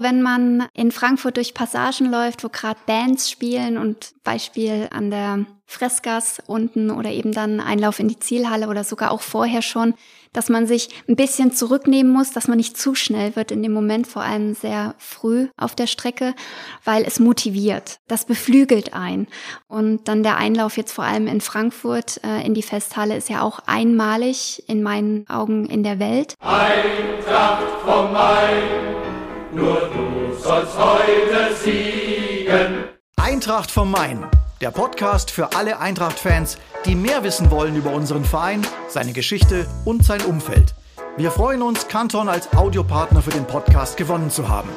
Wenn man in Frankfurt durch Passagen läuft, wo gerade Bands spielen und Beispiel an der Freskas unten oder eben dann Einlauf in die Zielhalle oder sogar auch vorher schon, dass man sich ein bisschen zurücknehmen muss, dass man nicht zu schnell wird in dem Moment, vor allem sehr früh auf der Strecke, weil es motiviert. Das beflügelt ein. Und dann der Einlauf jetzt vor allem in Frankfurt äh, in die Festhalle ist ja auch einmalig in meinen Augen in der Welt. Eintracht vom Main nur du sollst heute siegen. Eintracht vom Main, der Podcast für alle Eintracht-Fans, die mehr wissen wollen über unseren Verein, seine Geschichte und sein Umfeld. Wir freuen uns, Canton als Audiopartner für den Podcast gewonnen zu haben.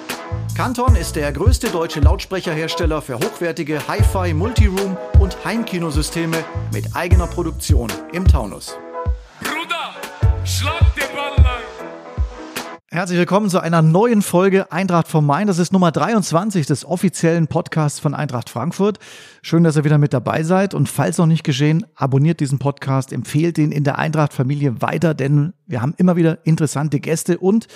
Canton ist der größte deutsche Lautsprecherhersteller für hochwertige Hi-Fi, Multiroom und Heimkinosysteme mit eigener Produktion im Taunus. Bruder, schlag Herzlich willkommen zu einer neuen Folge Eintracht vom Main. Das ist Nummer 23 des offiziellen Podcasts von Eintracht Frankfurt. Schön, dass ihr wieder mit dabei seid. Und falls noch nicht geschehen, abonniert diesen Podcast, empfehlt ihn in der Eintracht-Familie weiter, denn wir haben immer wieder interessante Gäste und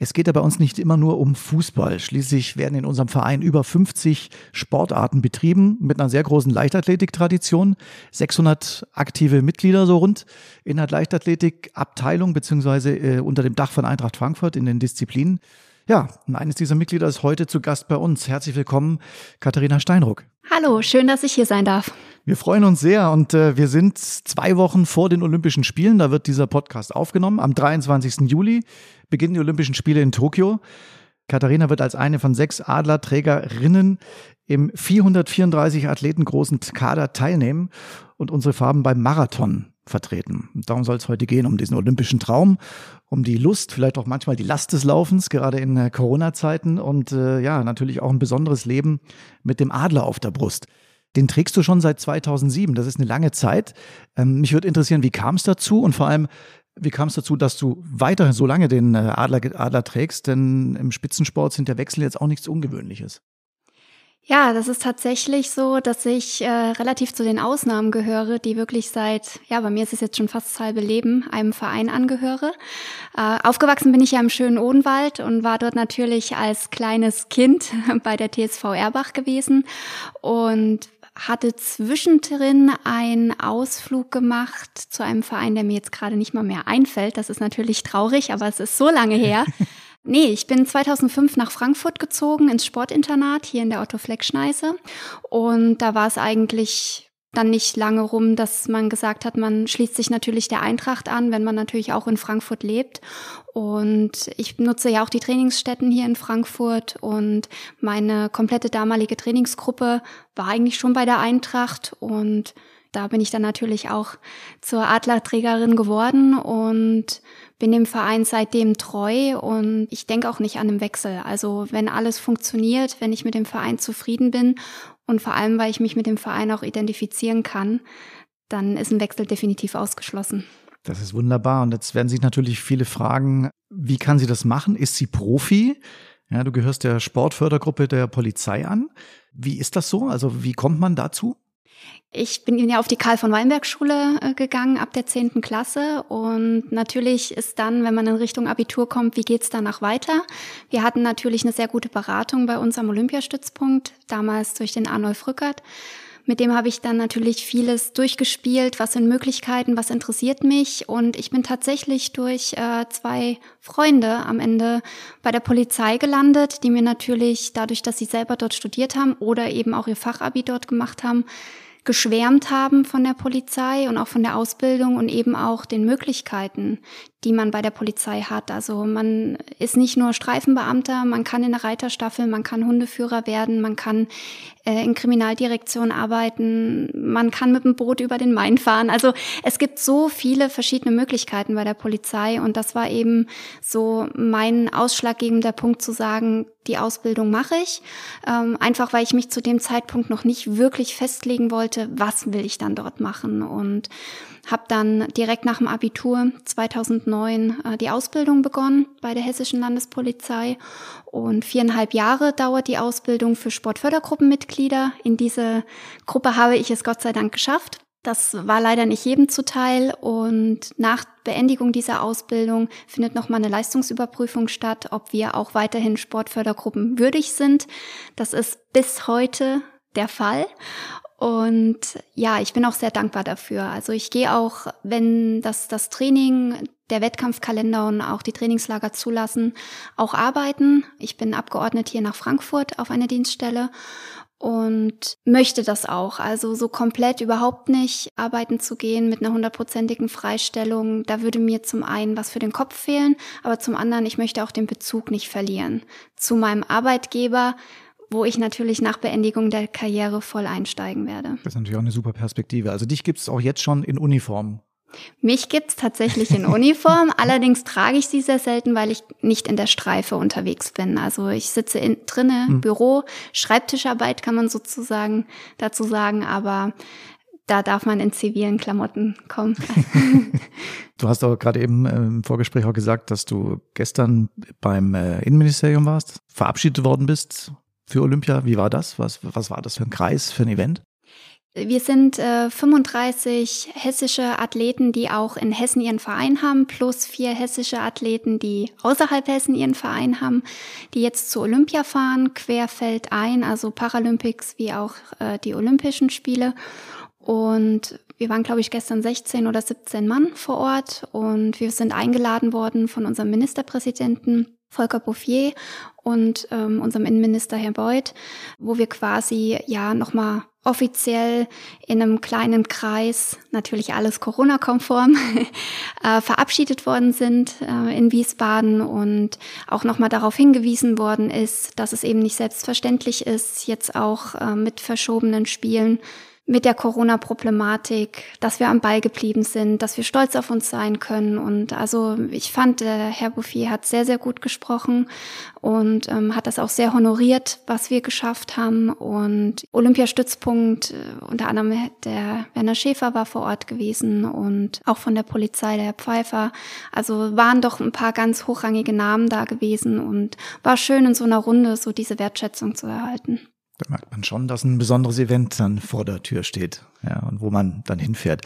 es geht ja bei uns nicht immer nur um Fußball. Schließlich werden in unserem Verein über 50 Sportarten betrieben mit einer sehr großen Leichtathletiktradition. 600 aktive Mitglieder so rund in der Leichtathletikabteilung beziehungsweise äh, unter dem Dach von Eintracht Frankfurt in den Disziplinen. Ja, und eines dieser Mitglieder ist heute zu Gast bei uns. Herzlich willkommen, Katharina Steinruck. Hallo, schön, dass ich hier sein darf. Wir freuen uns sehr und äh, wir sind zwei Wochen vor den Olympischen Spielen. Da wird dieser Podcast aufgenommen. Am 23. Juli beginnen die Olympischen Spiele in Tokio. Katharina wird als eine von sechs Adlerträgerinnen im 434 Athleten großen Kader teilnehmen und unsere Farben beim Marathon vertreten. Darum soll es heute gehen, um diesen olympischen Traum, um die Lust, vielleicht auch manchmal die Last des Laufens, gerade in äh, Corona-Zeiten und äh, ja, natürlich auch ein besonderes Leben mit dem Adler auf der Brust. Den trägst du schon seit 2007, das ist eine lange Zeit. Ähm, mich würde interessieren, wie kam es dazu und vor allem, wie kam es dazu, dass du weiterhin so lange den äh, Adler, Adler trägst? Denn im Spitzensport sind der Wechsel jetzt auch nichts Ungewöhnliches. Ja, das ist tatsächlich so, dass ich äh, relativ zu den Ausnahmen gehöre, die wirklich seit, ja, bei mir ist es jetzt schon fast halbe Leben, einem Verein angehöre. Äh, aufgewachsen bin ich ja im schönen Odenwald und war dort natürlich als kleines Kind bei der TSV Erbach gewesen und hatte zwischendrin einen Ausflug gemacht zu einem Verein, der mir jetzt gerade nicht mal mehr einfällt. Das ist natürlich traurig, aber es ist so lange her. Nee, ich bin 2005 nach Frankfurt gezogen ins Sportinternat hier in der Otto Fleck Schneise. Und da war es eigentlich dann nicht lange rum, dass man gesagt hat, man schließt sich natürlich der Eintracht an, wenn man natürlich auch in Frankfurt lebt. Und ich nutze ja auch die Trainingsstätten hier in Frankfurt. Und meine komplette damalige Trainingsgruppe war eigentlich schon bei der Eintracht. Und da bin ich dann natürlich auch zur Adlerträgerin geworden. Und bin dem Verein seitdem treu und ich denke auch nicht an einen Wechsel. Also wenn alles funktioniert, wenn ich mit dem Verein zufrieden bin und vor allem, weil ich mich mit dem Verein auch identifizieren kann, dann ist ein Wechsel definitiv ausgeschlossen. Das ist wunderbar. Und jetzt werden sich natürlich viele fragen, wie kann sie das machen? Ist sie Profi? Ja, du gehörst der Sportfördergruppe der Polizei an. Wie ist das so? Also wie kommt man dazu? Ich bin ja auf die Karl von Weinberg Schule äh, gegangen ab der zehnten Klasse und natürlich ist dann, wenn man in Richtung Abitur kommt, wie geht's danach weiter? Wir hatten natürlich eine sehr gute Beratung bei uns am Olympiastützpunkt, damals durch den Arnold Rückert. Mit dem habe ich dann natürlich vieles durchgespielt, was sind Möglichkeiten, was interessiert mich. Und ich bin tatsächlich durch äh, zwei Freunde am Ende bei der Polizei gelandet, die mir natürlich dadurch, dass sie selber dort studiert haben oder eben auch ihr Fachabi dort gemacht haben, geschwärmt haben von der Polizei und auch von der Ausbildung und eben auch den Möglichkeiten, die man bei der Polizei hat. Also man ist nicht nur Streifenbeamter, man kann in der Reiterstaffel, man kann Hundeführer werden, man kann äh, in Kriminaldirektion arbeiten, man kann mit dem Boot über den Main fahren. Also es gibt so viele verschiedene Möglichkeiten bei der Polizei und das war eben so mein ausschlaggebender Punkt zu sagen, die Ausbildung mache ich, ähm, einfach weil ich mich zu dem Zeitpunkt noch nicht wirklich festlegen wollte, was will ich dann dort machen und habe dann direkt nach dem Abitur 2009 äh, die Ausbildung begonnen bei der Hessischen Landespolizei und viereinhalb Jahre dauert die Ausbildung für Sportfördergruppenmitglieder. In diese Gruppe habe ich es Gott sei Dank geschafft Das war leider nicht jedem zuteil und nach Beendigung dieser Ausbildung findet nochmal eine Leistungsüberprüfung statt, ob wir auch weiterhin Sportfördergruppen würdig sind. Das ist bis heute der Fall. Und ja, ich bin auch sehr dankbar dafür. Also ich gehe auch, wenn das, das Training, der Wettkampfkalender und auch die Trainingslager zulassen, auch arbeiten. Ich bin abgeordnet hier nach Frankfurt auf einer Dienststelle und möchte das auch. Also so komplett überhaupt nicht arbeiten zu gehen mit einer hundertprozentigen Freistellung. Da würde mir zum einen was für den Kopf fehlen, aber zum anderen, ich möchte auch den Bezug nicht verlieren zu meinem Arbeitgeber, wo ich natürlich nach Beendigung der Karriere voll einsteigen werde. Das ist natürlich auch eine super Perspektive. Also dich gibt es auch jetzt schon in Uniform. Mich gibt's tatsächlich in Uniform, allerdings trage ich sie sehr selten, weil ich nicht in der Streife unterwegs bin. Also ich sitze in, drinne, hm. Büro, Schreibtischarbeit kann man sozusagen dazu sagen, aber da darf man in zivilen Klamotten kommen. du hast auch gerade eben äh, im Vorgespräch auch gesagt, dass du gestern beim äh, Innenministerium warst, verabschiedet worden bist für Olympia. Wie war das? Was, was war das für ein Kreis, für ein Event? Wir sind äh, 35 hessische Athleten, die auch in Hessen ihren Verein haben, plus vier hessische Athleten, die außerhalb Hessen ihren Verein haben, die jetzt zu Olympia fahren, querfeld ein, also Paralympics wie auch äh, die Olympischen Spiele. Und wir waren, glaube ich, gestern 16 oder 17 Mann vor Ort und wir sind eingeladen worden von unserem Ministerpräsidenten Volker Bouffier und ähm, unserem Innenminister Herr Beuth, wo wir quasi ja nochmal offiziell in einem kleinen Kreis, natürlich alles Corona-konform, äh, verabschiedet worden sind äh, in Wiesbaden und auch nochmal darauf hingewiesen worden ist, dass es eben nicht selbstverständlich ist, jetzt auch äh, mit verschobenen Spielen mit der Corona-Problematik, dass wir am Ball geblieben sind, dass wir stolz auf uns sein können. Und also ich fand, der Herr Bouffier hat sehr, sehr gut gesprochen und ähm, hat das auch sehr honoriert, was wir geschafft haben. Und Olympiastützpunkt, äh, unter anderem der Werner Schäfer war vor Ort gewesen und auch von der Polizei der Herr Pfeiffer. Also waren doch ein paar ganz hochrangige Namen da gewesen und war schön in so einer Runde so diese Wertschätzung zu erhalten. Da merkt man schon, dass ein besonderes Event dann vor der Tür steht, ja, und wo man dann hinfährt.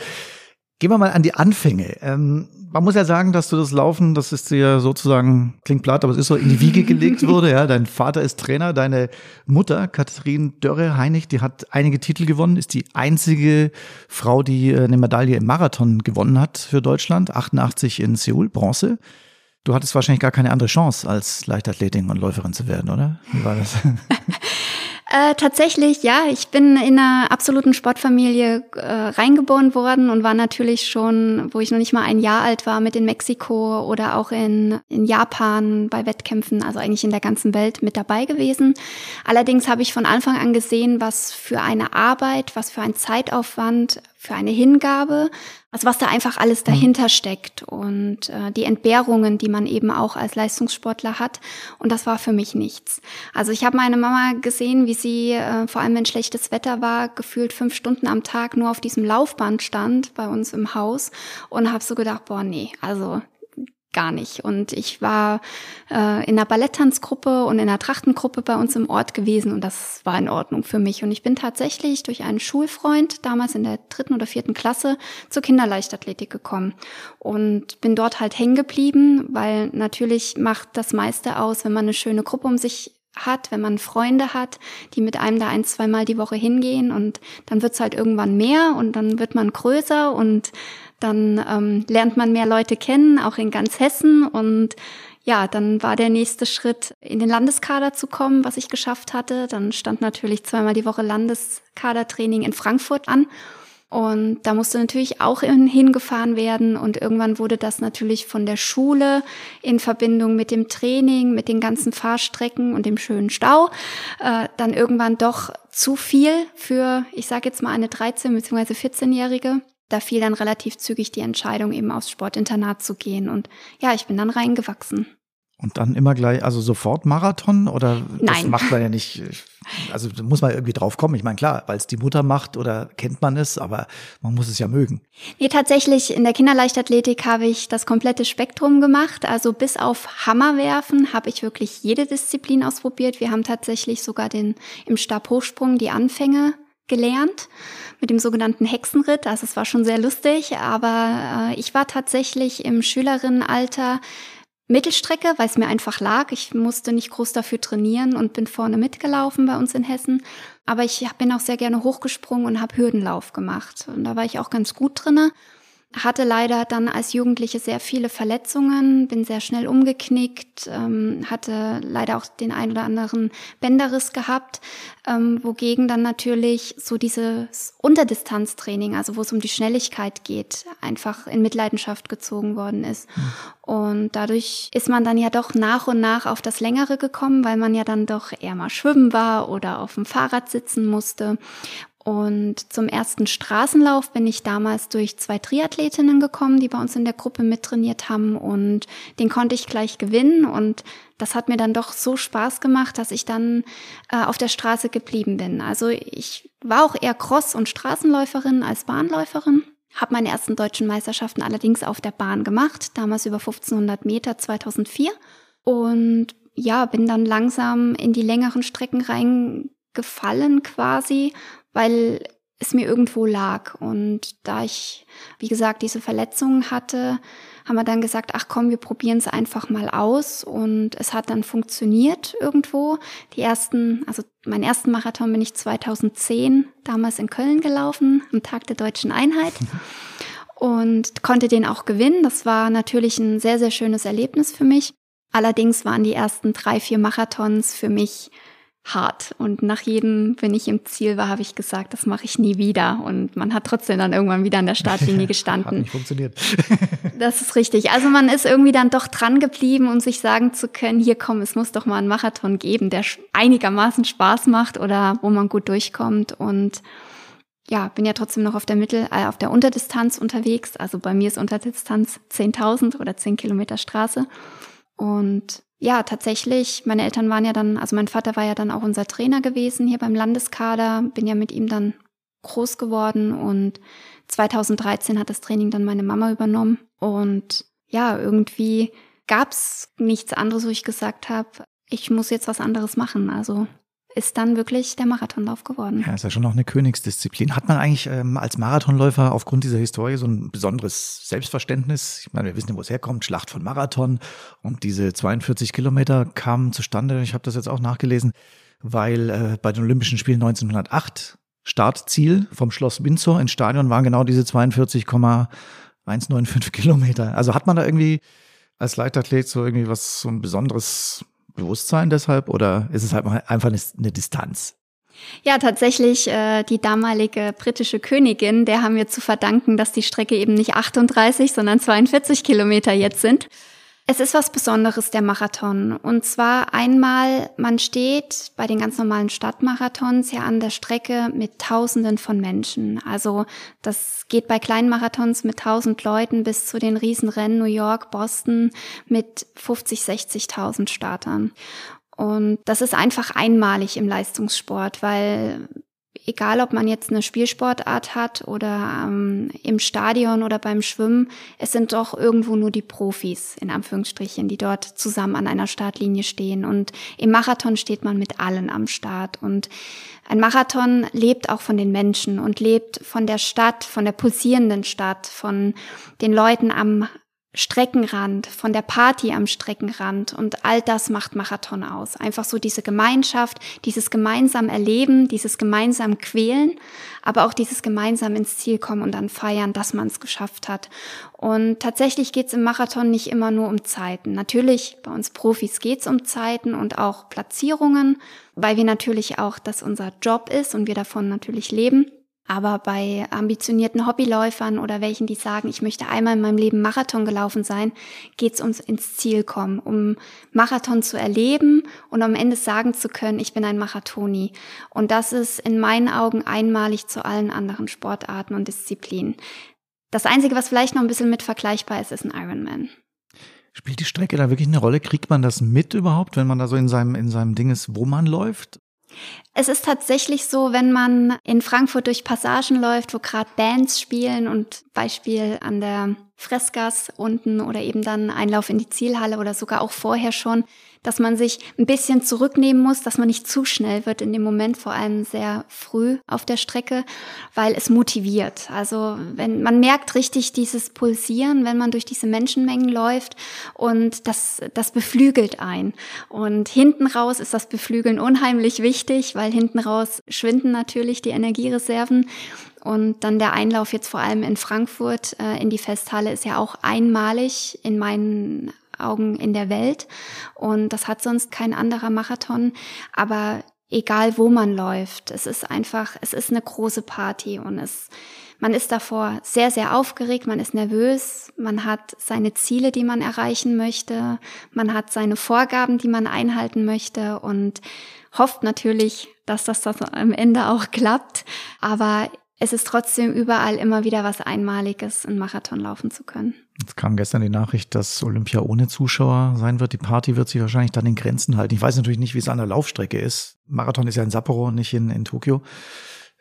Gehen wir mal an die Anfänge. Ähm, man muss ja sagen, dass du das Laufen, das ist dir sozusagen, klingt platt, aber es ist so in die Wiege gelegt wurde. Ja, dein Vater ist Trainer, deine Mutter, Katharin Dörre-Heinig, die hat einige Titel gewonnen, ist die einzige Frau, die äh, eine Medaille im Marathon gewonnen hat für Deutschland, 88 in Seoul, Bronze. Du hattest wahrscheinlich gar keine andere Chance, als Leichtathletin und Läuferin zu werden, oder? Wie war das? Äh, tatsächlich, ja. Ich bin in einer absoluten Sportfamilie äh, reingeboren worden und war natürlich schon, wo ich noch nicht mal ein Jahr alt war, mit in Mexiko oder auch in, in Japan bei Wettkämpfen, also eigentlich in der ganzen Welt mit dabei gewesen. Allerdings habe ich von Anfang an gesehen, was für eine Arbeit, was für ein Zeitaufwand, für eine Hingabe, also was da einfach alles mhm. dahinter steckt und äh, die Entbehrungen, die man eben auch als Leistungssportler hat. Und das war für mich nichts. Also ich habe meine Mama gesehen, wie sie, äh, vor allem wenn schlechtes Wetter war, gefühlt fünf Stunden am Tag nur auf diesem Laufband stand bei uns im Haus und habe so gedacht, boah, nee, also gar nicht. Und ich war äh, in einer Balletttanzgruppe und in einer Trachtengruppe bei uns im Ort gewesen und das war in Ordnung für mich. Und ich bin tatsächlich durch einen Schulfreund, damals in der dritten oder vierten Klasse, zur Kinderleichtathletik gekommen und bin dort halt hängen geblieben, weil natürlich macht das meiste aus, wenn man eine schöne Gruppe um sich hat, wenn man Freunde hat, die mit einem da ein, zweimal die Woche hingehen und dann wird's halt irgendwann mehr und dann wird man größer und dann ähm, lernt man mehr Leute kennen, auch in ganz Hessen. Und ja, dann war der nächste Schritt, in den Landeskader zu kommen, was ich geschafft hatte. Dann stand natürlich zweimal die Woche Landeskadertraining in Frankfurt an. Und da musste natürlich auch hingefahren werden. Und irgendwann wurde das natürlich von der Schule in Verbindung mit dem Training, mit den ganzen Fahrstrecken und dem schönen Stau, äh, dann irgendwann doch zu viel für, ich sage jetzt mal, eine 13- bzw. 14-Jährige da fiel dann relativ zügig die Entscheidung, eben aufs Sportinternat zu gehen. Und ja, ich bin dann reingewachsen. Und dann immer gleich, also sofort Marathon oder Nein. das macht man ja nicht, also muss man irgendwie drauf kommen. Ich meine, klar, weil es die Mutter macht oder kennt man es, aber man muss es ja mögen. Nee, tatsächlich, in der Kinderleichtathletik habe ich das komplette Spektrum gemacht. Also bis auf Hammerwerfen habe ich wirklich jede Disziplin ausprobiert. Wir haben tatsächlich sogar den im Stabhochsprung die Anfänge gelernt mit dem sogenannten Hexenritt. Also es war schon sehr lustig, aber äh, ich war tatsächlich im Schülerinnenalter Mittelstrecke, weil es mir einfach lag. Ich musste nicht groß dafür trainieren und bin vorne mitgelaufen bei uns in Hessen. Aber ich bin auch sehr gerne hochgesprungen und habe Hürdenlauf gemacht. Und da war ich auch ganz gut drinne hatte leider dann als Jugendliche sehr viele Verletzungen, bin sehr schnell umgeknickt, ähm, hatte leider auch den ein oder anderen Bänderriss gehabt, ähm, wogegen dann natürlich so dieses Unterdistanztraining, also wo es um die Schnelligkeit geht, einfach in Mitleidenschaft gezogen worden ist. Mhm. Und dadurch ist man dann ja doch nach und nach auf das Längere gekommen, weil man ja dann doch eher mal schwimmen war oder auf dem Fahrrad sitzen musste. Und zum ersten Straßenlauf bin ich damals durch zwei Triathletinnen gekommen, die bei uns in der Gruppe mittrainiert haben. Und den konnte ich gleich gewinnen. Und das hat mir dann doch so Spaß gemacht, dass ich dann äh, auf der Straße geblieben bin. Also ich war auch eher Cross- und Straßenläuferin als Bahnläuferin, habe meine ersten deutschen Meisterschaften allerdings auf der Bahn gemacht, damals über 1500 Meter 2004 und ja, bin dann langsam in die längeren Strecken reingefallen quasi weil es mir irgendwo lag. Und da ich, wie gesagt, diese Verletzungen hatte, haben wir dann gesagt, ach komm, wir probieren es einfach mal aus. Und es hat dann funktioniert irgendwo. Die ersten, also meinen ersten Marathon bin ich 2010 damals in Köln gelaufen, am Tag der deutschen Einheit. Und konnte den auch gewinnen. Das war natürlich ein sehr, sehr schönes Erlebnis für mich. Allerdings waren die ersten drei, vier Marathons für mich hart. Und nach jedem, wenn ich im Ziel war, habe ich gesagt, das mache ich nie wieder. Und man hat trotzdem dann irgendwann wieder an der Startlinie gestanden. hat nicht funktioniert. das ist richtig. Also man ist irgendwie dann doch dran geblieben, um sich sagen zu können, hier komm, es muss doch mal einen Marathon geben, der einigermaßen Spaß macht oder wo man gut durchkommt. Und ja, bin ja trotzdem noch auf der Mittel, äh, auf der Unterdistanz unterwegs. Also bei mir ist Unterdistanz 10.000 oder 10 Kilometer Straße. Und ja, tatsächlich, meine Eltern waren ja dann, also mein Vater war ja dann auch unser Trainer gewesen hier beim Landeskader, bin ja mit ihm dann groß geworden und 2013 hat das Training dann meine Mama übernommen und ja, irgendwie gab's nichts anderes, wo ich gesagt habe, ich muss jetzt was anderes machen. Also ist dann wirklich der Marathonlauf geworden. Ja, ist ja schon noch eine Königsdisziplin. Hat man eigentlich ähm, als Marathonläufer aufgrund dieser Historie so ein besonderes Selbstverständnis? Ich meine, wir wissen ja, wo es herkommt, Schlacht von Marathon und diese 42 Kilometer kamen zustande. Ich habe das jetzt auch nachgelesen, weil äh, bei den Olympischen Spielen 1908 Startziel vom Schloss Windsor ins Stadion waren genau diese 42,195 Kilometer. Also hat man da irgendwie als Leichtathlet so irgendwie was, so ein besonderes Bewusstsein deshalb oder ist es halt einfach eine Distanz? Ja, tatsächlich, äh, die damalige britische Königin, der haben wir zu verdanken, dass die Strecke eben nicht 38, sondern 42 Kilometer jetzt sind. Es ist was Besonderes, der Marathon. Und zwar einmal, man steht bei den ganz normalen Stadtmarathons ja an der Strecke mit Tausenden von Menschen. Also das geht bei kleinen Marathons mit tausend Leuten bis zu den Riesenrennen New York, Boston mit 50, 60.000 Startern. Und das ist einfach einmalig im Leistungssport, weil egal ob man jetzt eine Spielsportart hat oder ähm, im Stadion oder beim Schwimmen, es sind doch irgendwo nur die Profis, in Anführungsstrichen, die dort zusammen an einer Startlinie stehen. Und im Marathon steht man mit allen am Start. Und ein Marathon lebt auch von den Menschen und lebt von der Stadt, von der pulsierenden Stadt, von den Leuten am Streckenrand, von der Party am Streckenrand und all das macht Marathon aus. Einfach so diese Gemeinschaft, dieses gemeinsam Erleben, dieses gemeinsam Quälen, aber auch dieses gemeinsam ins Ziel kommen und dann feiern, dass man es geschafft hat. Und tatsächlich geht es im Marathon nicht immer nur um Zeiten. Natürlich, bei uns Profis geht es um Zeiten und auch Platzierungen, weil wir natürlich auch, dass unser Job ist und wir davon natürlich leben. Aber bei ambitionierten Hobbyläufern oder welchen, die sagen, ich möchte einmal in meinem Leben Marathon gelaufen sein, geht es ums ins Ziel kommen, um Marathon zu erleben und am Ende sagen zu können, ich bin ein Marathoni. Und das ist in meinen Augen einmalig zu allen anderen Sportarten und Disziplinen. Das Einzige, was vielleicht noch ein bisschen mit vergleichbar ist, ist ein Ironman. Spielt die Strecke da wirklich eine Rolle? Kriegt man das mit überhaupt, wenn man da so in seinem, in seinem Ding ist, wo man läuft? Es ist tatsächlich so, wenn man in Frankfurt durch Passagen läuft, wo gerade Bands spielen und Beispiel an der Fressgas unten oder eben dann Einlauf in die Zielhalle oder sogar auch vorher schon, dass man sich ein bisschen zurücknehmen muss, dass man nicht zu schnell wird in dem Moment, vor allem sehr früh auf der Strecke, weil es motiviert. Also wenn man merkt richtig dieses Pulsieren, wenn man durch diese Menschenmengen läuft und das, das beflügelt ein. Und hinten raus ist das Beflügeln unheimlich wichtig, weil hinten raus schwinden natürlich die Energiereserven. Und dann der Einlauf jetzt vor allem in Frankfurt äh, in die Festhalle ist ja auch einmalig in meinen Augen in der Welt. Und das hat sonst kein anderer Marathon. Aber egal wo man läuft, es ist einfach, es ist eine große Party und es, man ist davor sehr, sehr aufgeregt, man ist nervös, man hat seine Ziele, die man erreichen möchte, man hat seine Vorgaben, die man einhalten möchte und hofft natürlich, dass das, das am Ende auch klappt. Aber es ist trotzdem überall immer wieder was Einmaliges, einen Marathon laufen zu können. Jetzt kam gestern die Nachricht, dass Olympia ohne Zuschauer sein wird. Die Party wird sich wahrscheinlich dann in Grenzen halten. Ich weiß natürlich nicht, wie es an der Laufstrecke ist. Marathon ist ja in Sapporo, nicht in, in Tokio.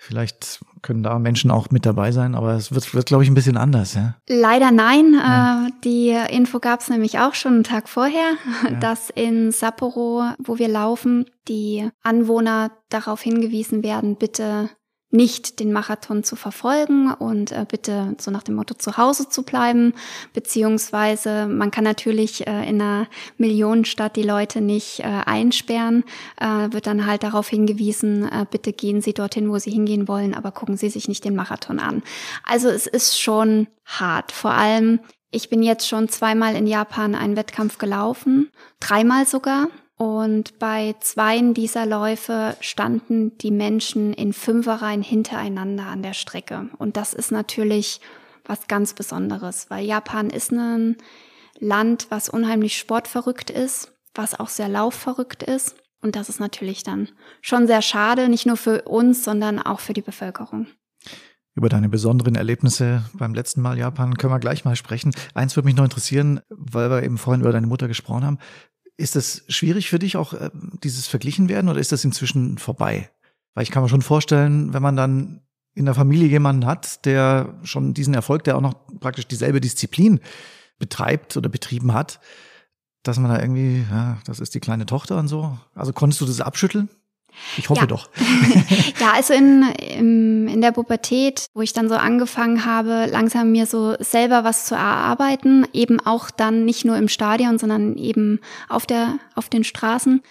Vielleicht können da Menschen auch mit dabei sein, aber es wird, wird glaube ich, ein bisschen anders. Ja? Leider nein. Ja. Äh, die Info gab es nämlich auch schon einen Tag vorher, ja. dass in Sapporo, wo wir laufen, die Anwohner darauf hingewiesen werden, bitte nicht den Marathon zu verfolgen und äh, bitte so nach dem Motto zu Hause zu bleiben, beziehungsweise man kann natürlich äh, in einer Millionenstadt die Leute nicht äh, einsperren, äh, wird dann halt darauf hingewiesen, äh, bitte gehen Sie dorthin, wo Sie hingehen wollen, aber gucken Sie sich nicht den Marathon an. Also es ist schon hart, vor allem ich bin jetzt schon zweimal in Japan einen Wettkampf gelaufen, dreimal sogar. Und bei zweien dieser Läufe standen die Menschen in Fünferreihen hintereinander an der Strecke. Und das ist natürlich was ganz Besonderes, weil Japan ist ein Land, was unheimlich sportverrückt ist, was auch sehr laufverrückt ist. Und das ist natürlich dann schon sehr schade, nicht nur für uns, sondern auch für die Bevölkerung. Über deine besonderen Erlebnisse beim letzten Mal Japan können wir gleich mal sprechen. Eins würde mich noch interessieren, weil wir eben vorhin über deine Mutter gesprochen haben. Ist das schwierig für dich auch, äh, dieses Verglichen werden oder ist das inzwischen vorbei? Weil ich kann mir schon vorstellen, wenn man dann in der Familie jemanden hat, der schon diesen Erfolg, der auch noch praktisch dieselbe Disziplin betreibt oder betrieben hat, dass man da irgendwie, ja, das ist die kleine Tochter und so. Also konntest du das abschütteln? Ich hoffe ja. doch. ja, also in, in, in der Pubertät, wo ich dann so angefangen habe, langsam mir so selber was zu erarbeiten, eben auch dann nicht nur im Stadion, sondern eben auf der, auf den Straßen,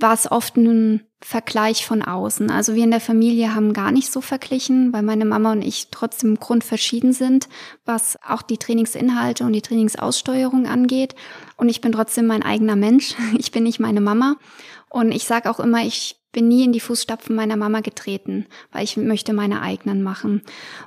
war es oft ein Vergleich von außen. Also wir in der Familie haben gar nicht so verglichen, weil meine Mama und ich trotzdem grundverschieden sind, was auch die Trainingsinhalte und die Trainingsaussteuerung angeht. Und ich bin trotzdem mein eigener Mensch. Ich bin nicht meine Mama. Und ich sage auch immer, ich bin nie in die Fußstapfen meiner Mama getreten, weil ich möchte meine eigenen machen.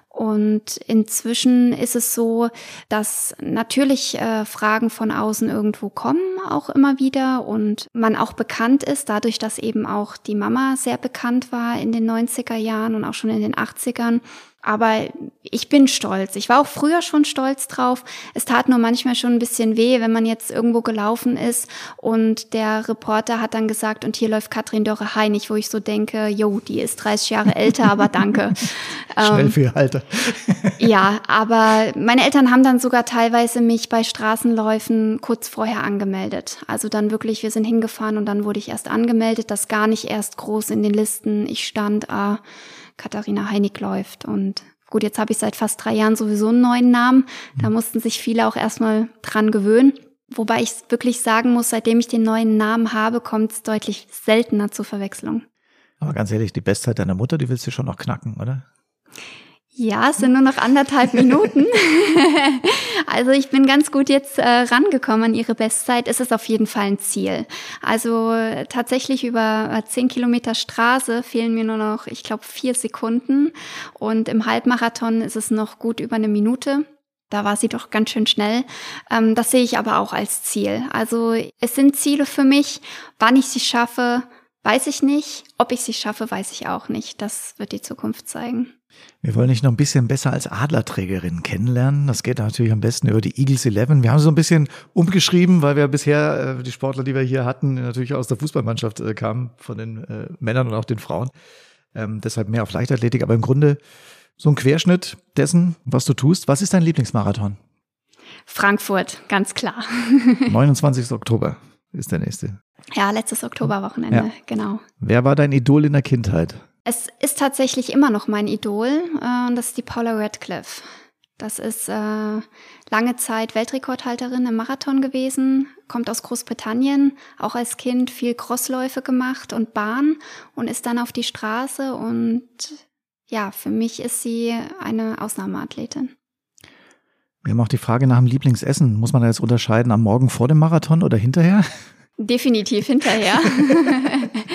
Und inzwischen ist es so, dass natürlich äh, Fragen von außen irgendwo kommen, auch immer wieder, und man auch bekannt ist, dadurch, dass eben auch die Mama sehr bekannt war in den 90er Jahren und auch schon in den 80ern aber ich bin stolz. Ich war auch früher schon stolz drauf. Es tat nur manchmal schon ein bisschen weh, wenn man jetzt irgendwo gelaufen ist und der Reporter hat dann gesagt, und hier läuft Katrin Dörre Heinig, wo ich so denke, jo, die ist 30 Jahre älter, aber danke. Schnell ähm, für ihr Alter. ja, aber meine Eltern haben dann sogar teilweise mich bei Straßenläufen kurz vorher angemeldet. Also dann wirklich, wir sind hingefahren und dann wurde ich erst angemeldet, das gar nicht erst groß in den Listen. Ich stand, ah, Katharina Heinig läuft. Und gut, jetzt habe ich seit fast drei Jahren sowieso einen neuen Namen. Da mhm. mussten sich viele auch erstmal dran gewöhnen. Wobei ich wirklich sagen muss, seitdem ich den neuen Namen habe, kommt es deutlich seltener zur Verwechslung. Aber ganz ehrlich, die Bestzeit deiner Mutter, die willst du schon noch knacken, oder? Ja, es sind nur noch anderthalb Minuten. also ich bin ganz gut jetzt äh, rangekommen an ihre Bestzeit. Es ist auf jeden Fall ein Ziel. Also tatsächlich über äh, zehn Kilometer Straße fehlen mir nur noch, ich glaube, vier Sekunden. Und im Halbmarathon ist es noch gut über eine Minute. Da war sie doch ganz schön schnell. Ähm, das sehe ich aber auch als Ziel. Also es sind Ziele für mich. Wann ich sie schaffe, weiß ich nicht. Ob ich sie schaffe, weiß ich auch nicht. Das wird die Zukunft zeigen. Wir wollen dich noch ein bisschen besser als Adlerträgerin kennenlernen. Das geht natürlich am besten über die Eagles 11. Wir haben so ein bisschen umgeschrieben, weil wir bisher äh, die Sportler, die wir hier hatten, natürlich aus der Fußballmannschaft äh, kamen, von den äh, Männern und auch den Frauen. Ähm, deshalb mehr auf Leichtathletik, aber im Grunde so ein Querschnitt dessen, was du tust. Was ist dein Lieblingsmarathon? Frankfurt, ganz klar. 29. Oktober ist der nächste. Ja, letztes Oktoberwochenende, ja. genau. Wer war dein Idol in der Kindheit? Es ist tatsächlich immer noch mein Idol äh, und das ist die Paula Radcliffe. Das ist äh, lange Zeit Weltrekordhalterin im Marathon gewesen, kommt aus Großbritannien, auch als Kind viel Crossläufe gemacht und Bahn und ist dann auf die Straße und ja, für mich ist sie eine Ausnahmeathletin. Wir haben auch die Frage nach dem Lieblingsessen. Muss man da jetzt unterscheiden am Morgen vor dem Marathon oder hinterher? Definitiv hinterher.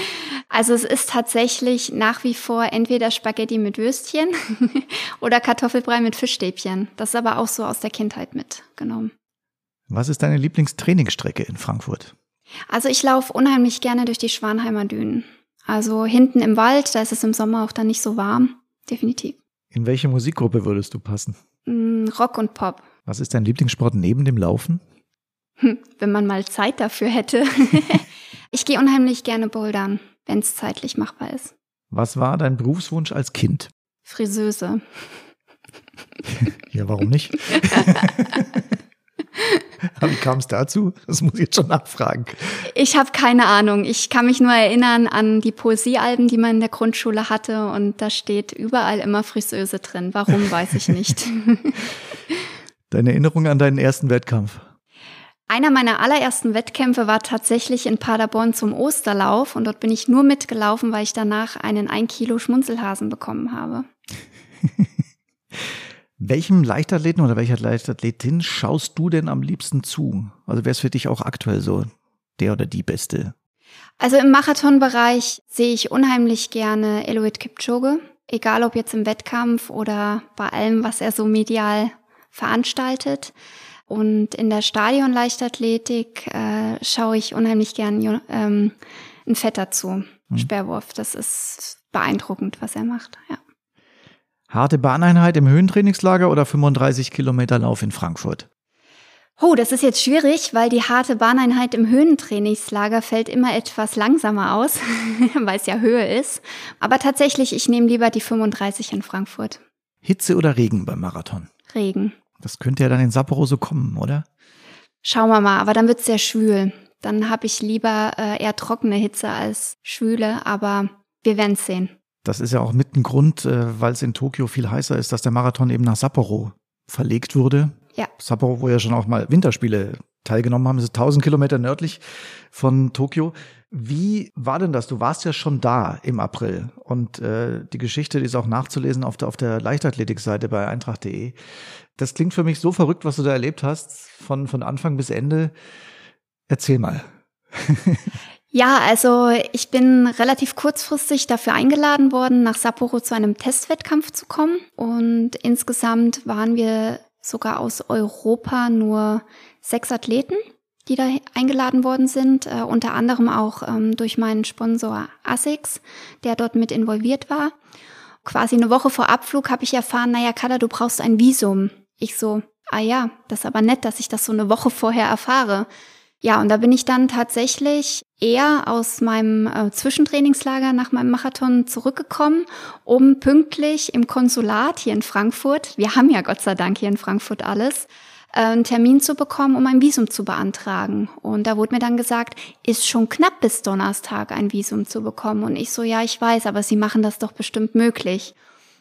also es ist tatsächlich nach wie vor entweder Spaghetti mit Würstchen oder Kartoffelbrei mit Fischstäbchen. Das ist aber auch so aus der Kindheit mitgenommen. Was ist deine Lieblingstrainingsstrecke in Frankfurt? Also ich laufe unheimlich gerne durch die Schwanheimer Dünen. Also hinten im Wald, da ist es im Sommer auch dann nicht so warm. Definitiv. In welche Musikgruppe würdest du passen? Mm, Rock und Pop. Was ist dein Lieblingssport neben dem Laufen? Hm, wenn man mal Zeit dafür hätte. ich gehe unheimlich gerne bouldern, wenn es zeitlich machbar ist. Was war dein Berufswunsch als Kind? Friseuse. ja, warum nicht? Wie kam es dazu? Das muss ich jetzt schon nachfragen. Ich habe keine Ahnung. Ich kann mich nur erinnern an die Poesiealben, die man in der Grundschule hatte und da steht überall immer Friseuse drin. Warum, weiß ich nicht. Deine Erinnerung an deinen ersten Wettkampf? Einer meiner allerersten Wettkämpfe war tatsächlich in Paderborn zum Osterlauf und dort bin ich nur mitgelaufen, weil ich danach einen ein Kilo Schmunzelhasen bekommen habe. Welchem Leichtathleten oder welcher Leichtathletin schaust du denn am liebsten zu? Also wer ist für dich auch aktuell so der oder die Beste? Also im Marathonbereich sehe ich unheimlich gerne Eloid Kipchoge, egal ob jetzt im Wettkampf oder bei allem, was er so medial veranstaltet. Und in der Stadionleichtathletik äh, schaue ich unheimlich gern ähm, ein Vetter zu, hm. Sperrwurf. Das ist beeindruckend, was er macht. Ja. Harte Bahneinheit im Höhentrainingslager oder 35 Kilometer Lauf in Frankfurt? Oh, das ist jetzt schwierig, weil die harte Bahneinheit im Höhentrainingslager fällt immer etwas langsamer aus, weil es ja Höhe ist. Aber tatsächlich, ich nehme lieber die 35 in Frankfurt. Hitze oder Regen beim Marathon? Regen. Das könnte ja dann in Sapporo so kommen, oder? Schauen wir mal, aber dann wird es sehr schwül. Dann habe ich lieber äh, eher trockene Hitze als schwüle, aber wir werden es sehen. Das ist ja auch mit ein Grund, äh, weil es in Tokio viel heißer ist, dass der Marathon eben nach Sapporo verlegt wurde. Ja. Sapporo, wo ja schon auch mal Winterspiele teilgenommen haben, ist 1000 Kilometer nördlich von Tokio. Wie war denn das? Du warst ja schon da im April und äh, die Geschichte die ist auch nachzulesen auf der, auf der Leichtathletikseite bei eintracht.de. Das klingt für mich so verrückt, was du da erlebt hast, von, von Anfang bis Ende. Erzähl mal. Ja, also ich bin relativ kurzfristig dafür eingeladen worden, nach Sapporo zu einem Testwettkampf zu kommen. Und insgesamt waren wir sogar aus Europa nur sechs Athleten, die da eingeladen worden sind. Äh, unter anderem auch ähm, durch meinen Sponsor ASICS, der dort mit involviert war. Quasi eine Woche vor Abflug habe ich erfahren, naja, Kada, du brauchst ein Visum. Ich so, ah ja, das ist aber nett, dass ich das so eine Woche vorher erfahre. Ja, und da bin ich dann tatsächlich eher aus meinem äh, Zwischentrainingslager nach meinem Marathon zurückgekommen, um pünktlich im Konsulat hier in Frankfurt, wir haben ja Gott sei Dank hier in Frankfurt alles, einen Termin zu bekommen, um ein Visum zu beantragen. Und da wurde mir dann gesagt, ist schon knapp bis Donnerstag ein Visum zu bekommen. Und ich so, ja, ich weiß, aber Sie machen das doch bestimmt möglich.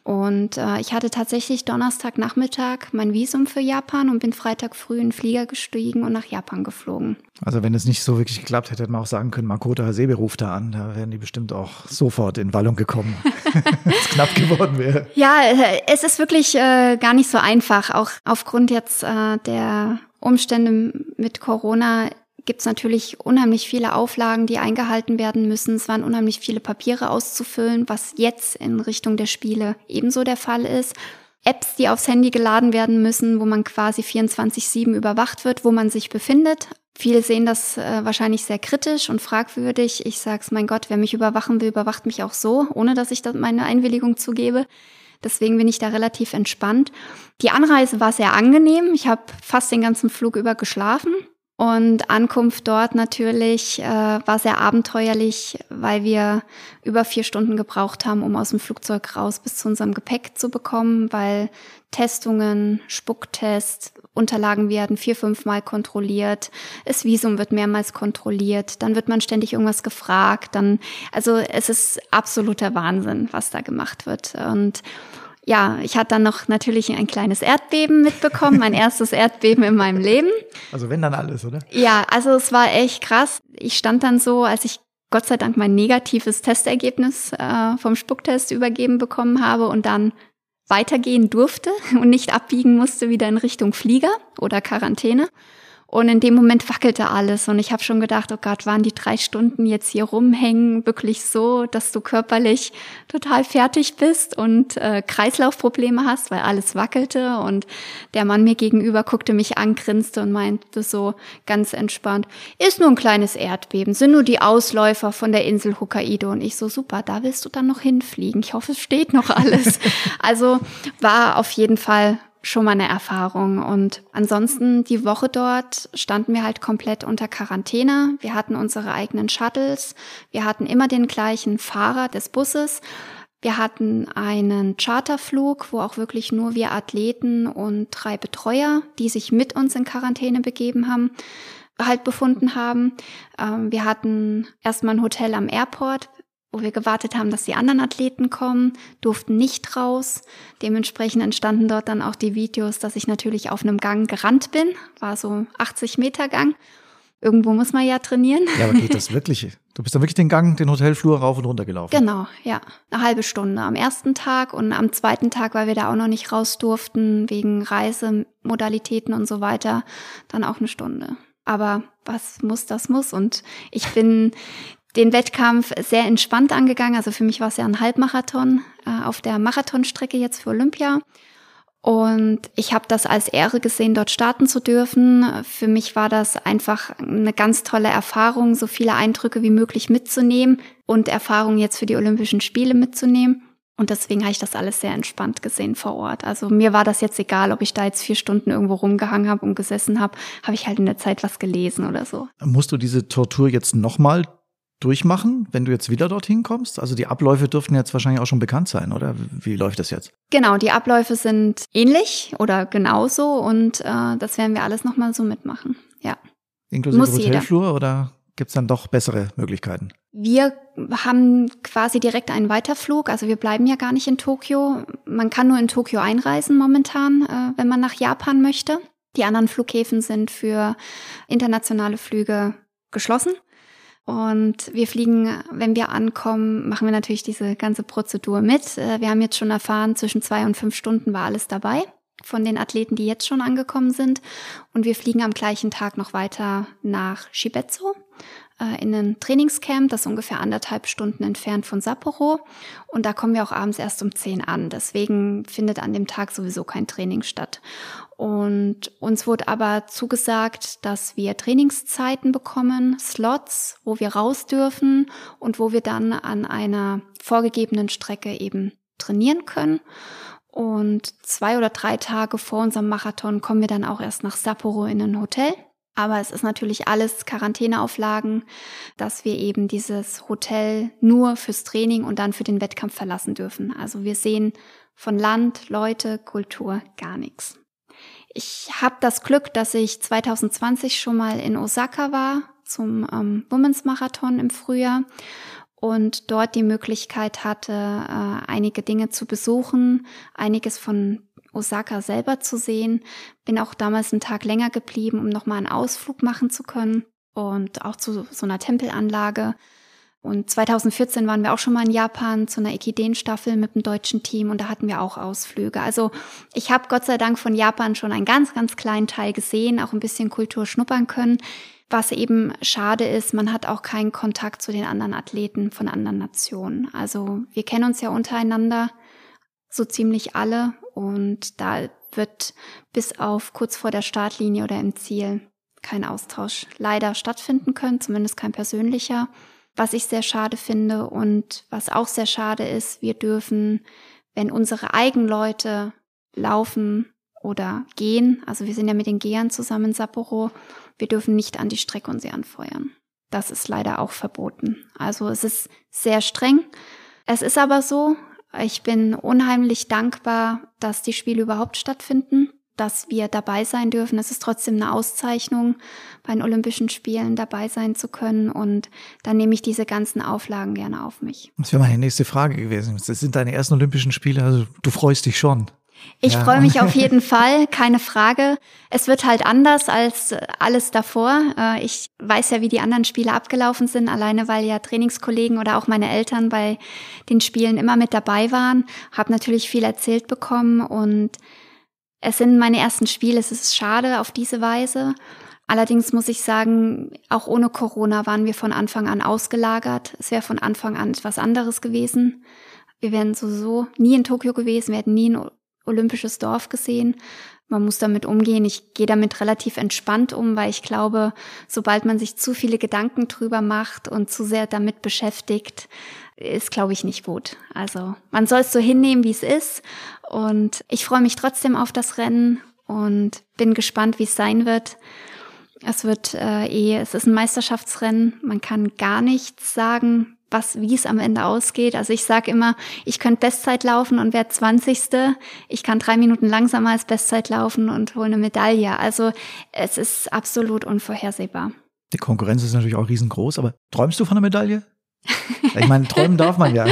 Und äh, ich hatte tatsächlich Donnerstagnachmittag mein Visum für Japan und bin Freitag früh in den Flieger gestiegen und nach Japan geflogen. Also wenn es nicht so wirklich geklappt hätte, hätte man auch sagen können, Makoto Hasebe ruft da an. Da wären die bestimmt auch sofort in Wallung gekommen, wenn es knapp geworden wäre. Ja, äh, es ist wirklich äh, gar nicht so einfach. Auch aufgrund jetzt äh, der Umstände mit Corona gibt es natürlich unheimlich viele Auflagen, die eingehalten werden müssen. Es waren unheimlich viele Papiere auszufüllen, was jetzt in Richtung der Spiele ebenso der Fall ist. Apps, die aufs Handy geladen werden müssen, wo man quasi 24-7 überwacht wird, wo man sich befindet. Viele sehen das äh, wahrscheinlich sehr kritisch und fragwürdig. Ich sag's, mein Gott, wer mich überwachen will, überwacht mich auch so, ohne dass ich meine Einwilligung zugebe. Deswegen bin ich da relativ entspannt. Die Anreise war sehr angenehm. Ich habe fast den ganzen Flug über geschlafen Und Ankunft dort natürlich äh, war sehr abenteuerlich, weil wir über vier Stunden gebraucht haben, um aus dem Flugzeug raus bis zu unserem Gepäck zu bekommen, weil Testungen, Spucktest, Unterlagen werden vier, fünf Mal kontrolliert, das Visum wird mehrmals kontrolliert, dann wird man ständig irgendwas gefragt, dann, also es ist absoluter Wahnsinn, was da gemacht wird. Und ja, ich hatte dann noch natürlich ein kleines Erdbeben mitbekommen, mein erstes Erdbeben in meinem Leben. Also wenn dann alles, oder? Ja, also es war echt krass. Ich stand dann so, als ich Gott sei Dank mein negatives Testergebnis äh, vom Spucktest übergeben bekommen habe und dann weitergehen durfte und nicht abbiegen musste wieder in Richtung Flieger oder Quarantäne. Und in dem Moment wackelte alles und ich habe schon gedacht, oh Gott, waren die drei Stunden jetzt hier rumhängen wirklich so, dass du körperlich total fertig bist und äh, Kreislaufprobleme hast, weil alles wackelte und der Mann mir gegenüber guckte mich an, grinste und meinte so ganz entspannt, ist nur ein kleines Erdbeben, sind nur die Ausläufer von der Insel Hokkaido und ich so super, da willst du dann noch hinfliegen. Ich hoffe, es steht noch alles. also war auf jeden Fall schon mal eine Erfahrung. Und ansonsten die Woche dort standen wir halt komplett unter Quarantäne. Wir hatten unsere eigenen Shuttles. Wir hatten immer den gleichen Fahrer des Busses. Wir hatten einen Charterflug, wo auch wirklich nur wir Athleten und drei Betreuer, die sich mit uns in Quarantäne begeben haben, halt befunden haben. Ähm, wir hatten erstmal ein Hotel am Airport, wo wir gewartet haben, dass die anderen Athleten kommen, durften nicht raus. Dementsprechend entstanden dort dann auch die Videos, dass ich natürlich auf einem Gang gerannt bin, war so 80 Meter Gang. Irgendwo muss man ja trainieren. Ja, aber geht das wirklich? Du bist dann wirklich den Gang, den Hotelflur rauf und runter gelaufen? Genau, ja. Eine halbe Stunde am ersten Tag und am zweiten Tag, weil wir da auch noch nicht raus durften, wegen Reisemodalitäten und so weiter, dann auch eine Stunde. Aber was muss, das muss. Und ich bin den Wettkampf sehr entspannt angegangen. Also für mich war es ja ein Halbmarathon äh, auf der Marathonstrecke jetzt für Olympia. Und ich habe das als Ehre gesehen, dort starten zu dürfen. Für mich war das einfach eine ganz tolle Erfahrung, so viele Eindrücke wie möglich mitzunehmen und Erfahrungen jetzt für die Olympischen Spiele mitzunehmen. Und deswegen habe ich das alles sehr entspannt gesehen vor Ort. Also mir war das jetzt egal, ob ich da jetzt vier Stunden irgendwo rumgehangen habe und gesessen habe, habe ich halt in der Zeit was gelesen oder so. Musst du diese Tortur jetzt nochmal durchmachen, wenn du jetzt wieder dorthin kommst? Also die Abläufe dürften jetzt wahrscheinlich auch schon bekannt sein, oder? Wie läuft das jetzt? Genau, die Abläufe sind ähnlich oder genauso und äh, das werden wir alles nochmal so mitmachen. Ja. Inklusive Muss Hotelflur jeder. oder gibt's dann doch bessere Möglichkeiten? Wir haben quasi direkt einen Weiterflug, also wir bleiben ja gar nicht in Tokio. Man kann nur in Tokio einreisen momentan, äh, wenn man nach Japan möchte. Die anderen Flughäfen sind für internationale Flüge geschlossen. Und wir fliegen, wenn wir ankommen, machen wir natürlich diese ganze Prozedur mit. Äh, wir haben jetzt schon erfahren, zwischen zwei und fünf Stunden war alles dabei von den Athleten, die jetzt schon angekommen sind. Und wir fliegen am gleichen Tag noch weiter nach Shibetsu äh, in ein Trainingscamp, das ungefähr anderthalb Stunden entfernt von Sapporo. Und da kommen wir auch abends erst um zehn an. Deswegen findet an dem Tag sowieso kein Training statt. Und uns wurde aber zugesagt, dass wir Trainingszeiten bekommen, Slots, wo wir raus dürfen und wo wir dann an einer vorgegebenen Strecke eben trainieren können. Und zwei oder drei Tage vor unserem Marathon kommen wir dann auch erst nach Sapporo in ein Hotel. Aber es ist natürlich alles Quarantäneauflagen, dass wir eben dieses Hotel nur fürs Training und dann für den Wettkampf verlassen dürfen. Also wir sehen von Land, Leute, Kultur gar nichts. Ich habe das Glück, dass ich 2020 schon mal in Osaka war zum ähm, Women's Marathon im Frühjahr und dort die Möglichkeit hatte, äh, einige Dinge zu besuchen, einiges von Osaka selber zu sehen. Bin auch damals einen Tag länger geblieben, um nochmal einen Ausflug machen zu können und auch zu so einer Tempelanlage. Und 2014 waren wir auch schon mal in Japan zu einer Ekiden-Staffel mit dem deutschen Team und da hatten wir auch Ausflüge. Also ich habe Gott sei Dank von Japan schon einen ganz, ganz kleinen Teil gesehen, auch ein bisschen Kultur schnuppern können. Was eben schade ist, man hat auch keinen Kontakt zu den anderen Athleten von anderen Nationen. Also wir kennen uns ja untereinander, so ziemlich alle. Und da wird bis auf kurz vor der Startlinie oder im Ziel kein Austausch leider stattfinden können, zumindest kein persönlicher was ich sehr schade finde und was auch sehr schade ist, wir dürfen, wenn unsere Eigenleute laufen oder gehen, also wir sind ja mit den Gehern zusammen in Sapporo, wir dürfen nicht an die Strecke und sie anfeuern. Das ist leider auch verboten. Also es ist sehr streng. Es ist aber so, ich bin unheimlich dankbar, dass die Spiele überhaupt stattfinden, dass wir dabei sein dürfen. Es ist trotzdem eine Auszeichnung, bei den Olympischen Spielen dabei sein zu können. Und dann nehme ich diese ganzen Auflagen gerne auf mich. Das wäre meine nächste Frage gewesen. Das sind deine ersten Olympischen Spiele, also du freust dich schon. Ich ja. freue mich auf jeden Fall, keine Frage. Es wird halt anders als alles davor. Äh, ich weiß ja, wie die anderen Spiele abgelaufen sind, alleine weil ja Trainingskollegen oder auch meine Eltern bei den Spielen immer mit dabei waren. Hab natürlich viel erzählt bekommen und es sind meine ersten Spiele. Es ist schade auf diese Weise. Allerdings muss ich sagen, auch ohne Corona waren wir von Anfang an ausgelagert. Es wäre von Anfang an etwas anderes gewesen. Wir wären sowieso nie in Tokio gewesen, wir hätten nie in olympisches Dorf gesehen. Man muss damit umgehen. Ich gehe damit relativ entspannt um, weil ich glaube, sobald man sich zu viele Gedanken drüber macht und zu sehr damit beschäftigt, ist, glaube ich, nicht gut. Also man soll es so hinnehmen, wie es ist. Und ich freue mich trotzdem auf das Rennen und bin gespannt, wie es sein wird. Es wird äh, eh, es ist ein Meisterschaftsrennen. Man kann gar nichts sagen, was, wie es am Ende ausgeht. Also ich sage immer, ich könnte Bestzeit laufen und werde 20. Ich kann drei Minuten langsamer als Bestzeit laufen und hole eine Medaille. Also es ist absolut unvorhersehbar. Die Konkurrenz ist natürlich auch riesengroß, aber träumst du von einer Medaille? Ich meine, träumen darf man ja.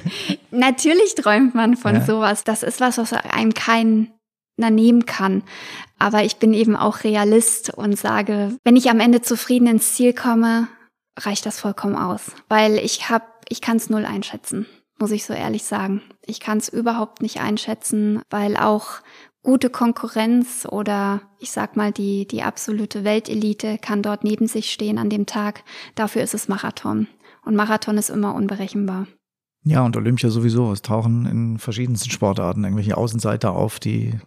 natürlich träumt man von ja. sowas. Das ist was, was einem keiner nehmen kann. Aber ich bin eben auch Realist und sage, wenn ich am Ende zufrieden ins Ziel komme, reicht das vollkommen aus, weil ich habe, ich kann es null einschätzen, muss ich so ehrlich sagen. Ich kann es überhaupt nicht einschätzen, weil auch gute Konkurrenz oder ich sag mal die die absolute Weltelite kann dort neben sich stehen an dem Tag. Dafür ist es Marathon und Marathon ist immer unberechenbar. Ja, und Olympia sowieso. Es tauchen in verschiedensten Sportarten irgendwelche Außenseiter auf, die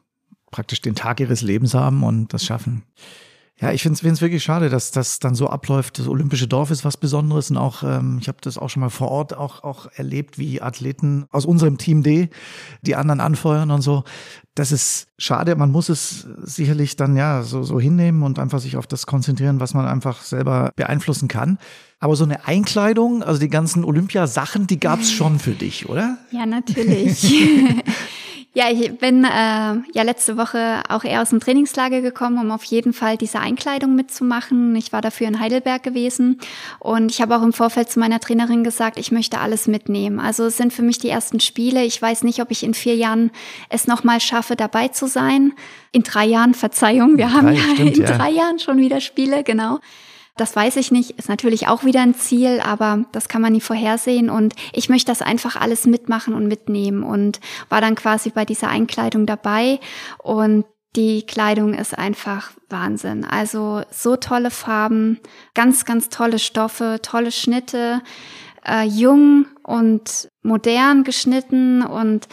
praktisch den Tag ihres Lebens haben und das schaffen. Ja, ich finde es wirklich schade, dass das dann so abläuft. Das Olympische Dorf ist was Besonderes und auch, ähm, ich habe das auch schon mal vor Ort auch, auch erlebt, wie Athleten aus unserem Team D die anderen anfeuern und so. Das ist schade. Man muss es sicherlich dann ja so, so hinnehmen und einfach sich auf das konzentrieren, was man einfach selber beeinflussen kann. Aber so eine Einkleidung, also die ganzen Olympiasachen, die gab's schon für dich, oder? Ja, natürlich. Ja, ich bin äh, ja letzte Woche auch eher aus dem Trainingslager gekommen, um auf jeden Fall diese Einkleidung mitzumachen. Ich war dafür in Heidelberg gewesen und ich habe auch im Vorfeld zu meiner Trainerin gesagt, ich möchte alles mitnehmen. Also es sind für mich die ersten Spiele. Ich weiß nicht, ob ich in vier Jahren es nochmal schaffe, dabei zu sein. In drei Jahren, Verzeihung, wir drei, haben ja stimmt, in ja. drei Jahren schon wieder Spiele, genau. Das weiß ich nicht, ist natürlich auch wieder ein Ziel, aber das kann man nie vorhersehen. Und ich möchte das einfach alles mitmachen und mitnehmen und war dann quasi bei dieser Einkleidung dabei. Und die Kleidung ist einfach Wahnsinn. Also so tolle Farben, ganz, ganz tolle Stoffe, tolle Schnitte, äh, jung und modern geschnitten und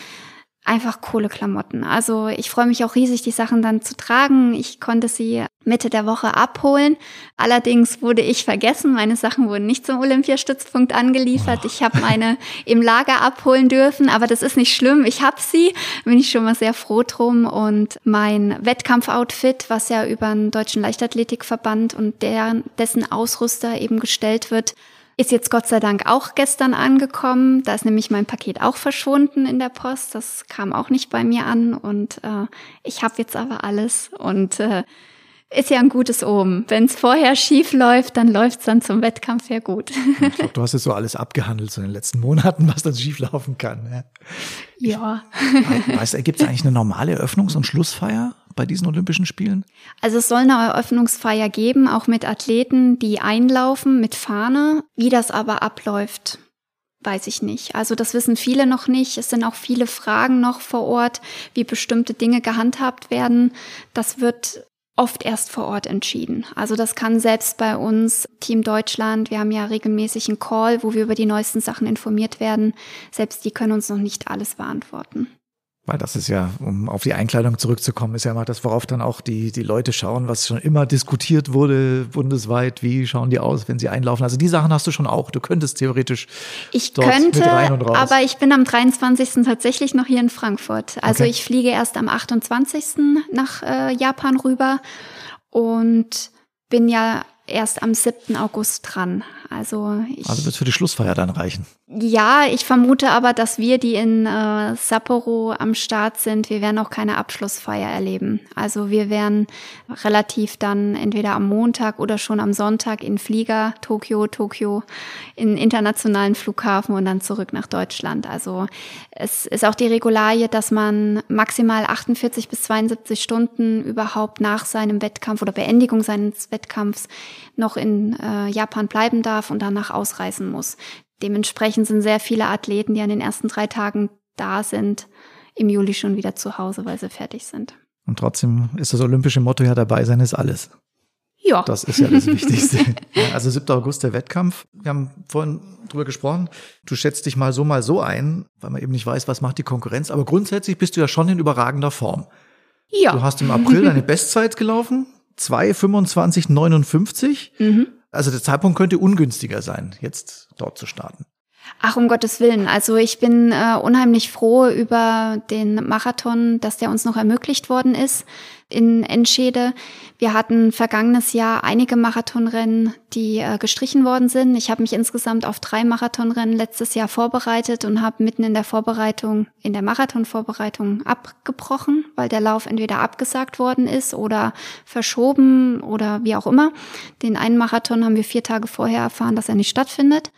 einfach coole Klamotten. Also ich freue mich auch riesig, die Sachen dann zu tragen. Ich konnte sie Mitte der Woche abholen. Allerdings wurde ich vergessen. Meine Sachen wurden nicht zum Olympiastützpunkt angeliefert. Ich habe meine im Lager abholen dürfen, aber das ist nicht schlimm. Ich habe sie, bin ich schon mal sehr froh drum. Und mein Wettkampfoutfit, was ja über den Deutschen Leichtathletikverband und deren, dessen Ausrüster eben gestellt wird, ist jetzt Gott sei Dank auch gestern angekommen. Da ist nämlich mein Paket auch verschwunden in der Post. Das kam auch nicht bei mir an und äh, ich habe jetzt aber alles und äh, ist ja ein gutes Omen. Wenn es vorher schief läuft, dann läuft es dann zum Wettkampf ja gut. Ich glaube, du hast jetzt so alles abgehandelt so in den letzten Monaten, was dann schief laufen kann. Ja. ja. Weißt du, gibt es eigentlich eine normale Eröffnungs- und Schlussfeier? Bei diesen Olympischen Spielen? Also es soll eine Eröffnungsfeier geben, auch mit Athleten, die einlaufen mit Fahne. Wie das aber abläuft, weiß ich nicht. Also das wissen viele noch nicht. Es sind auch viele Fragen noch vor Ort, wie bestimmte Dinge gehandhabt werden. Das wird oft erst vor Ort entschieden. Also das kann selbst bei uns, Team Deutschland, wir haben ja regelmäßig einen Call, wo wir über die neuesten Sachen informiert werden. Selbst die können uns noch nicht alles beantworten. Weil das ist ja, um auf die Einkleidung zurückzukommen, ist ja mal das, worauf dann auch die, die Leute schauen, was schon immer diskutiert wurde bundesweit. Wie schauen die aus, wenn sie einlaufen? Also die Sachen hast du schon auch. Du könntest theoretisch. Ich könnte, aber ich bin am 23. tatsächlich noch hier in Frankfurt. Also okay. ich fliege erst am 28. nach äh, Japan rüber und bin ja erst am 7. August dran. Also, ich, also wird es für die Schlussfeier dann reichen. Ja, ich vermute aber, dass wir, die in äh, Sapporo am Start sind, wir werden auch keine Abschlussfeier erleben. Also wir werden relativ dann entweder am Montag oder schon am Sonntag in Flieger, Tokio, Tokio, in internationalen Flughafen und dann zurück nach Deutschland. Also es ist auch die Regularie, dass man maximal 48 bis 72 Stunden überhaupt nach seinem Wettkampf oder Beendigung seines Wettkampfs noch in äh, Japan bleiben darf und danach ausreisen muss. Dementsprechend sind sehr viele Athleten, die an den ersten drei Tagen da sind, im Juli schon wieder zu Hause, weil sie fertig sind. Und trotzdem ist das olympische Motto ja dabei sein ist alles. Ja. Das ist ja das Wichtigste. also 7. August der Wettkampf. Wir haben vorhin drüber gesprochen. Du schätzt dich mal so, mal so ein, weil man eben nicht weiß, was macht die Konkurrenz. Aber grundsätzlich bist du ja schon in überragender Form. Ja. Du hast im April deine Bestzeit gelaufen. 2,25,59. Mhm. Also der Zeitpunkt könnte ungünstiger sein, jetzt dort zu starten. Ach, um Gottes Willen. Also ich bin äh, unheimlich froh über den Marathon, dass der uns noch ermöglicht worden ist in Enschede. Wir hatten vergangenes Jahr einige Marathonrennen, die äh, gestrichen worden sind. Ich habe mich insgesamt auf drei Marathonrennen letztes Jahr vorbereitet und habe mitten in der Vorbereitung, in der Marathonvorbereitung abgebrochen, weil der Lauf entweder abgesagt worden ist oder verschoben oder wie auch immer. Den einen Marathon haben wir vier Tage vorher erfahren, dass er nicht stattfindet.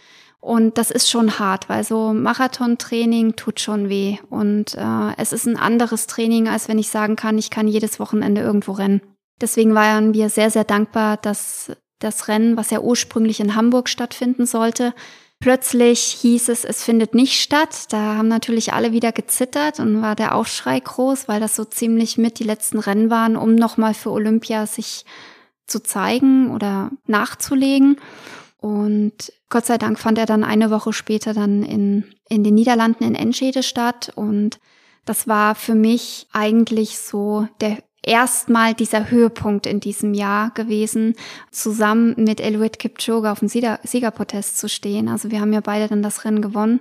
Und das ist schon hart, weil so Marathontraining tut schon weh. Und äh, es ist ein anderes Training, als wenn ich sagen kann, ich kann jedes Wochenende irgendwo rennen. Deswegen waren wir sehr, sehr dankbar, dass das Rennen, was ja ursprünglich in Hamburg stattfinden sollte, plötzlich hieß es, es findet nicht statt. Da haben natürlich alle wieder gezittert und war der Aufschrei groß, weil das so ziemlich mit die letzten Rennen waren, um nochmal für Olympia sich zu zeigen oder nachzulegen. Und Gott sei Dank fand er dann eine Woche später dann in, in den Niederlanden in Enschede statt. Und das war für mich eigentlich so der erstmal dieser Höhepunkt in diesem Jahr gewesen, zusammen mit Eliud Kipchoge auf dem Siegerprotest zu stehen. Also wir haben ja beide dann das Rennen gewonnen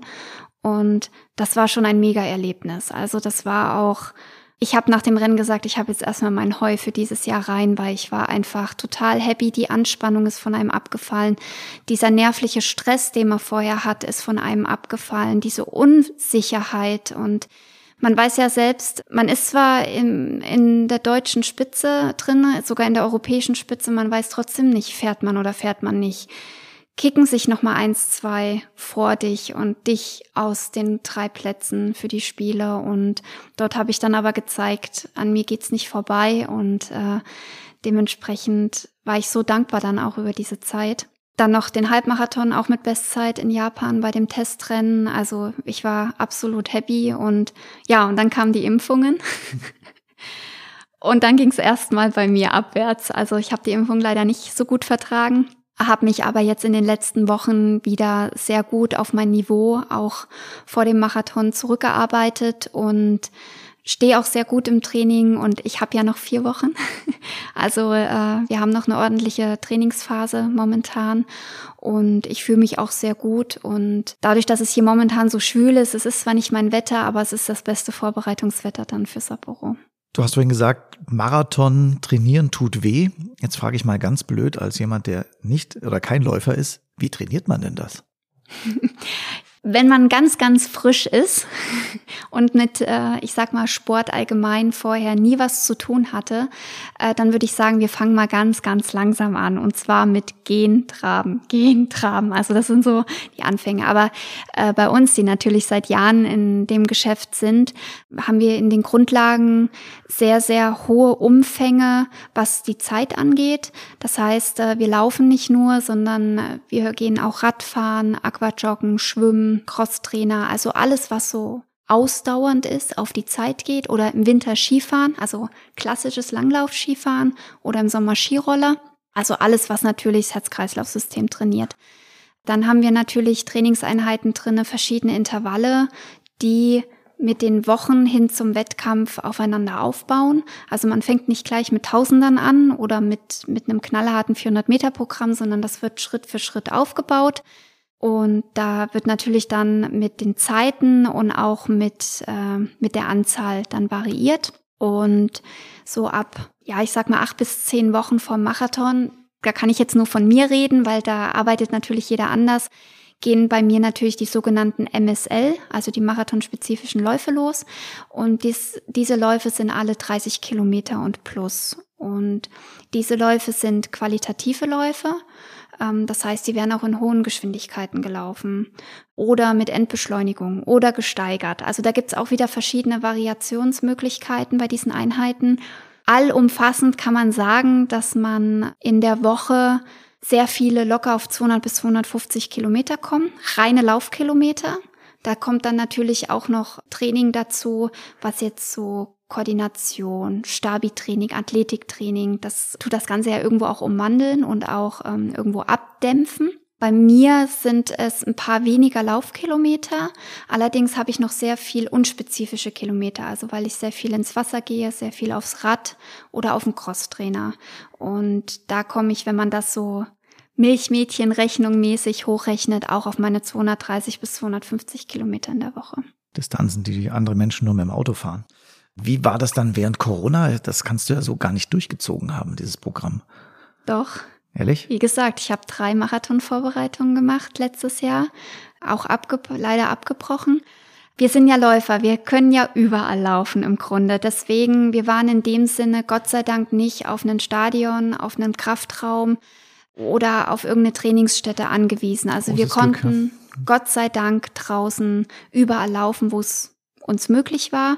und das war schon ein Mega-Erlebnis. Also das war auch ich habe nach dem Rennen gesagt, ich habe jetzt erstmal mein Heu für dieses Jahr rein, weil ich war einfach total happy. Die Anspannung ist von einem abgefallen. Dieser nervliche Stress, den man vorher hat, ist von einem abgefallen. Diese Unsicherheit und man weiß ja selbst, man ist zwar in, in der deutschen Spitze drin, sogar in der europäischen Spitze, man weiß trotzdem nicht, fährt man oder fährt man nicht kicken sich nochmal eins, zwei vor dich und dich aus den drei Plätzen für die Spiele. Und dort habe ich dann aber gezeigt, an mir geht's nicht vorbei und äh, dementsprechend war ich so dankbar dann auch über diese Zeit. Dann noch den Halbmarathon auch mit Bestzeit in Japan bei dem Testrennen. Also ich war absolut happy und ja, und dann kamen die Impfungen. und dann ging es erstmal bei mir abwärts. Also ich habe die Impfung leider nicht so gut vertragen habe mich aber jetzt in den letzten Wochen wieder sehr gut auf mein Niveau auch vor dem Marathon zurückgearbeitet und stehe auch sehr gut im Training und ich habe ja noch vier Wochen. Also äh, wir haben noch eine ordentliche Trainingsphase momentan und ich fühle mich auch sehr gut und dadurch, dass es hier momentan so schwül ist, es ist zwar nicht mein Wetter, aber es ist das beste Vorbereitungswetter dann für Sapporo. Du hast vorhin gesagt, Marathon trainieren tut weh. Jetzt frage ich mal ganz blöd als jemand, der nicht oder kein Läufer ist, wie trainiert man denn das? Wenn man ganz, ganz frisch ist und mit, äh, ich sag mal, Sport allgemein vorher nie was zu tun hatte, äh, dann würde ich sagen, wir fangen mal ganz, ganz langsam an. Und zwar mit Gehen, Traben, Gehen, Traben. Also das sind so die Anfänge. Aber äh, bei uns, die natürlich seit Jahren in dem Geschäft sind, haben wir in den Grundlagen sehr, sehr hohe Umfänge, was die Zeit angeht. Das heißt, äh, wir laufen nicht nur, sondern äh, wir gehen auch Radfahren, Aquajoggen, Schwimmen, Crosstrainer, also alles, was so ausdauernd ist, auf die Zeit geht oder im Winter Skifahren, also klassisches Langlauf-Skifahren oder im Sommer Skiroller. Also alles, was natürlich das Herz-Kreislauf-System trainiert. Dann haben wir natürlich Trainingseinheiten drinne, verschiedene Intervalle, die mit den Wochen hin zum Wettkampf aufeinander aufbauen. Also man fängt nicht gleich mit Tausendern an oder mit, mit einem knallharten 400 Meter Programm, sondern das wird Schritt für Schritt aufgebaut. Und da wird natürlich dann mit den Zeiten und auch mit, äh, mit der Anzahl dann variiert. Und so ab, ja, ich sag mal acht bis zehn Wochen vom Marathon da kann ich jetzt nur von mir reden, weil da arbeitet natürlich jeder anders, gehen bei mir natürlich die sogenannten MSL, also die marathonspezifischen Läufe los. Und dies, diese Läufe sind alle 30 Kilometer und plus. Und diese Läufe sind qualitative Läufe. Ähm, das heißt, die werden auch in hohen Geschwindigkeiten gelaufen oder mit Endbeschleunigung oder gesteigert. Also da gibt's auch wieder verschiedene Variationsmöglichkeiten bei diesen Einheiten. Allumfassend kann man sagen, dass man in der Woche sehr viele locker auf 200 bis 250 Kilometer kommen, reine Laufkilometer. Da kommt dann natürlich auch noch Training dazu, was jetzt so Koordination, Stabi-Training, Athletiktraining, das tut das Ganze ja irgendwo auch umwandeln und auch ähm, irgendwo abdämpfen. Bei mir sind es ein paar weniger Laufkilometer. Allerdings habe ich noch sehr viel unspezifische Kilometer, also weil ich sehr viel ins Wasser gehe, sehr viel aufs Rad oder auf den Crosstrainer. Und da komme ich, wenn man das so Milchmädchenrechnung mäßig hochrechnet, auch auf meine 230 bis 250 Kilometer in der Woche. Distanzen, die andere Menschen nur mit dem Auto fahren. Wie war das dann während Corona? Das kannst du ja so gar nicht durchgezogen haben, dieses Programm. Doch, Ehrlich? Wie gesagt, ich habe drei Marathonvorbereitungen gemacht letztes Jahr, auch abge leider abgebrochen. Wir sind ja Läufer, wir können ja überall laufen im Grunde. Deswegen, wir waren in dem Sinne Gott sei Dank nicht auf einen Stadion, auf einen Kraftraum oder auf irgendeine Trainingsstätte angewiesen. Also Großes wir konnten Glück, ja. Gott sei Dank draußen überall laufen, wo es uns möglich war.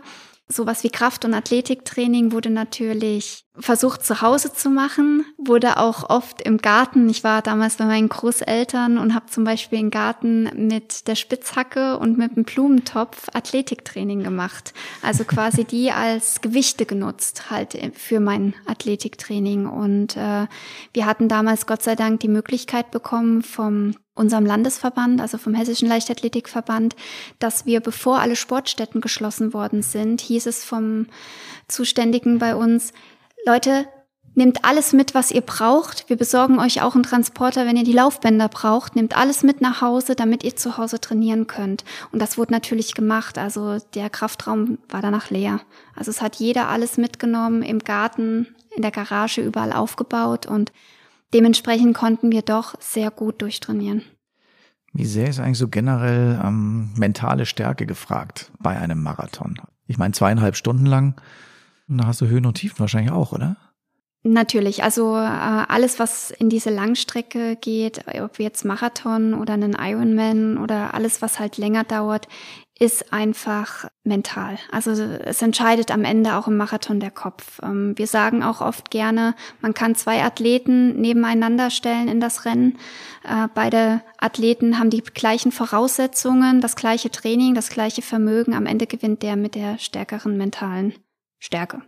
Sowas wie Kraft- und Athletiktraining wurde natürlich versucht zu Hause zu machen, wurde auch oft im Garten. Ich war damals bei meinen Großeltern und habe zum Beispiel im Garten mit der Spitzhacke und mit dem Blumentopf Athletiktraining gemacht. Also quasi die als Gewichte genutzt halt für mein Athletiktraining. Und äh, wir hatten damals Gott sei Dank die Möglichkeit bekommen vom unserem Landesverband, also vom Hessischen Leichtathletikverband, dass wir, bevor alle Sportstätten geschlossen worden sind, hieß es vom Zuständigen bei uns, Leute, nehmt alles mit, was ihr braucht. Wir besorgen euch auch einen Transporter, wenn ihr die Laufbänder braucht. Nehmt alles mit nach Hause, damit ihr zu Hause trainieren könnt. Und das wurde natürlich gemacht. Also der Kraftraum war danach leer. Also es hat jeder alles mitgenommen, im Garten, in der Garage, überall aufgebaut und dementsprechend konnten wir doch sehr gut durchtrainieren. Wie sehr ist eigentlich so generell ähm, mentale Stärke gefragt bei einem Marathon? Ich meine, zweieinhalb Stunden lang, da hast du Höhen und Tiefen wahrscheinlich auch, oder? Natürlich, also äh, alles, was in diese Langstrecke geht, ob jetzt Marathon oder einen Ironman oder alles, was halt länger dauert, ist einfach mental. Also es entscheidet am Ende auch im Marathon der Kopf. Ähm, wir sagen auch oft gerne, man kann zwei Athleten nebeneinander stellen in das Rennen. Äh, beide Athleten haben die gleichen Voraussetzungen, das gleiche Training, das gleiche Vermögen. Am Ende gewinnt der mit der stärkeren mentalen Stärke.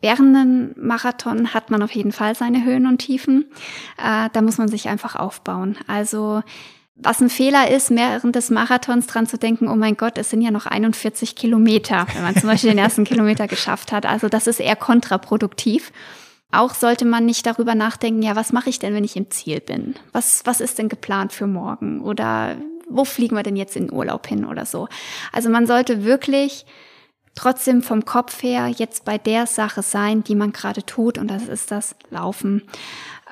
Während einem Marathon hat man auf jeden Fall seine Höhen und Tiefen. Äh, da muss man sich einfach aufbauen. Also was ein Fehler ist, während des Marathons dran zu denken, oh mein Gott, es sind ja noch 41 Kilometer, wenn man zum Beispiel den ersten Kilometer geschafft hat. Also das ist eher kontraproduktiv. Auch sollte man nicht darüber nachdenken, ja, was mache ich denn, wenn ich im Ziel bin? Was, was ist denn geplant für morgen? Oder wo fliegen wir denn jetzt in Urlaub hin oder so? Also man sollte wirklich trotzdem vom Kopf her jetzt bei der Sache sein, die man gerade tut, und das ist das Laufen.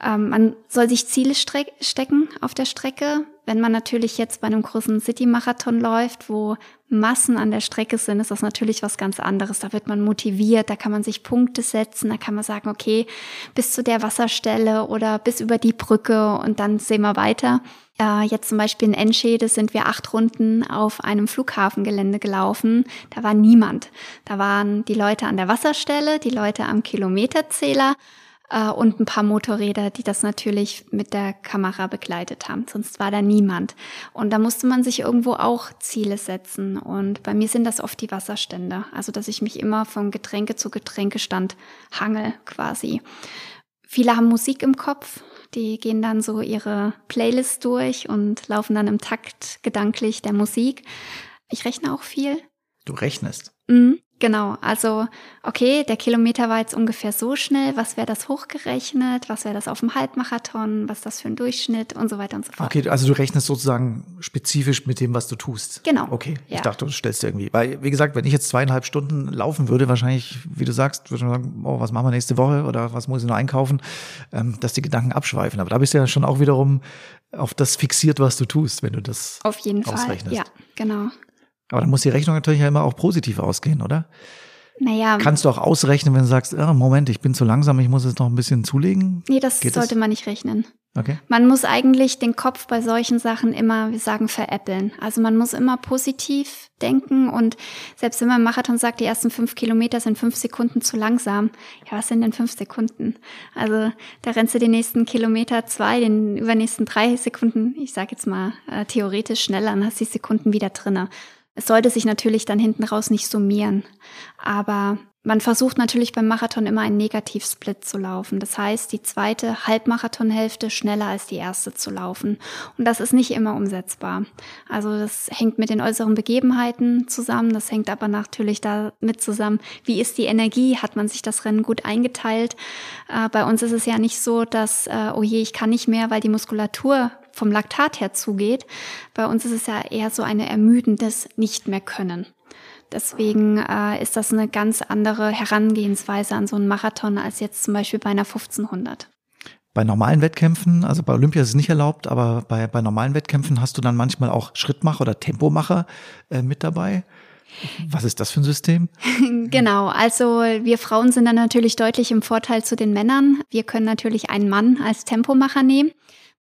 Ähm, man soll sich Ziele stecken auf der Strecke. Wenn man natürlich jetzt bei einem großen City-Marathon läuft, wo Massen an der Strecke sind, ist das natürlich was ganz anderes. Da wird man motiviert, da kann man sich Punkte setzen, da kann man sagen, okay, bis zu der Wasserstelle oder bis über die Brücke und dann sehen wir weiter. Äh, jetzt zum Beispiel in Enschede sind wir acht Runden auf einem Flughafengelände gelaufen. Da war niemand. Da waren die Leute an der Wasserstelle, die Leute am Kilometerzähler äh, und ein paar Motorräder, die das natürlich mit der Kamera begleitet haben. Sonst war da niemand. Und da musste man sich irgendwo auch Ziele setzen. Und bei mir sind das oft die Wasserstände. Also, dass ich mich immer von Getränke zu Getränkestand hangel quasi. Viele haben Musik im Kopf. Die gehen dann so ihre Playlist durch und laufen dann im Takt gedanklich der Musik. Ich rechne auch viel. Du rechnest? Mhm. Genau, also okay, der Kilometer war jetzt ungefähr so schnell, was wäre das hochgerechnet, was wäre das auf dem Halbmarathon, was ist das für ein Durchschnitt und so weiter und so fort. Okay, also du rechnest sozusagen spezifisch mit dem, was du tust. Genau. Okay, ja. ich dachte, du stellst irgendwie, weil wie gesagt, wenn ich jetzt zweieinhalb Stunden laufen würde, wahrscheinlich, wie du sagst, würde ich sagen, oh, was machen wir nächste Woche oder was muss ich noch einkaufen, ähm, dass die Gedanken abschweifen. Aber da bist du ja schon auch wiederum auf das fixiert, was du tust, wenn du das Auf jeden ausrechnest. Fall, ja, genau. Aber dann muss die Rechnung natürlich ja immer auch positiv ausgehen, oder? Naja, Kannst du auch ausrechnen, wenn du sagst, ah, Moment, ich bin zu langsam, ich muss jetzt noch ein bisschen zulegen? nee, das Geht das? sollte man nicht rechnen. Okay. Man muss eigentlich den Kopf bei solchen Sachen immer, wir sagen, veräppeln. Also man muss immer positiv denken und selbst wenn man im Marathon sagt, die ersten fünf Kilometer sind fünf Sekunden zu langsam, ja, was sind denn fünf Sekunden? Also da rennst du den nächsten Kilometer zwei, den übernächsten drei Sekunden, ich sage jetzt mal äh, theoretisch schneller, dann hast du die Sekunden wieder drinne. Es sollte sich natürlich dann hinten raus nicht summieren, aber man versucht natürlich beim Marathon immer einen Negativsplit zu laufen. Das heißt, die zweite Halbmarathonhälfte schneller als die erste zu laufen. Und das ist nicht immer umsetzbar. Also das hängt mit den äußeren Begebenheiten zusammen. Das hängt aber natürlich damit zusammen, wie ist die Energie? Hat man sich das Rennen gut eingeteilt? Äh, bei uns ist es ja nicht so, dass, äh, oh je, ich kann nicht mehr, weil die Muskulatur vom Laktat her zugeht. Bei uns ist es ja eher so eine ermüdendes Nicht mehr können. Deswegen äh, ist das eine ganz andere Herangehensweise an so einen Marathon als jetzt zum Beispiel bei einer 1500. Bei normalen Wettkämpfen, also bei Olympia ist es nicht erlaubt, aber bei, bei normalen Wettkämpfen hast du dann manchmal auch Schrittmacher oder Tempomacher äh, mit dabei. Was ist das für ein System? Genau, also wir Frauen sind dann natürlich deutlich im Vorteil zu den Männern. Wir können natürlich einen Mann als Tempomacher nehmen.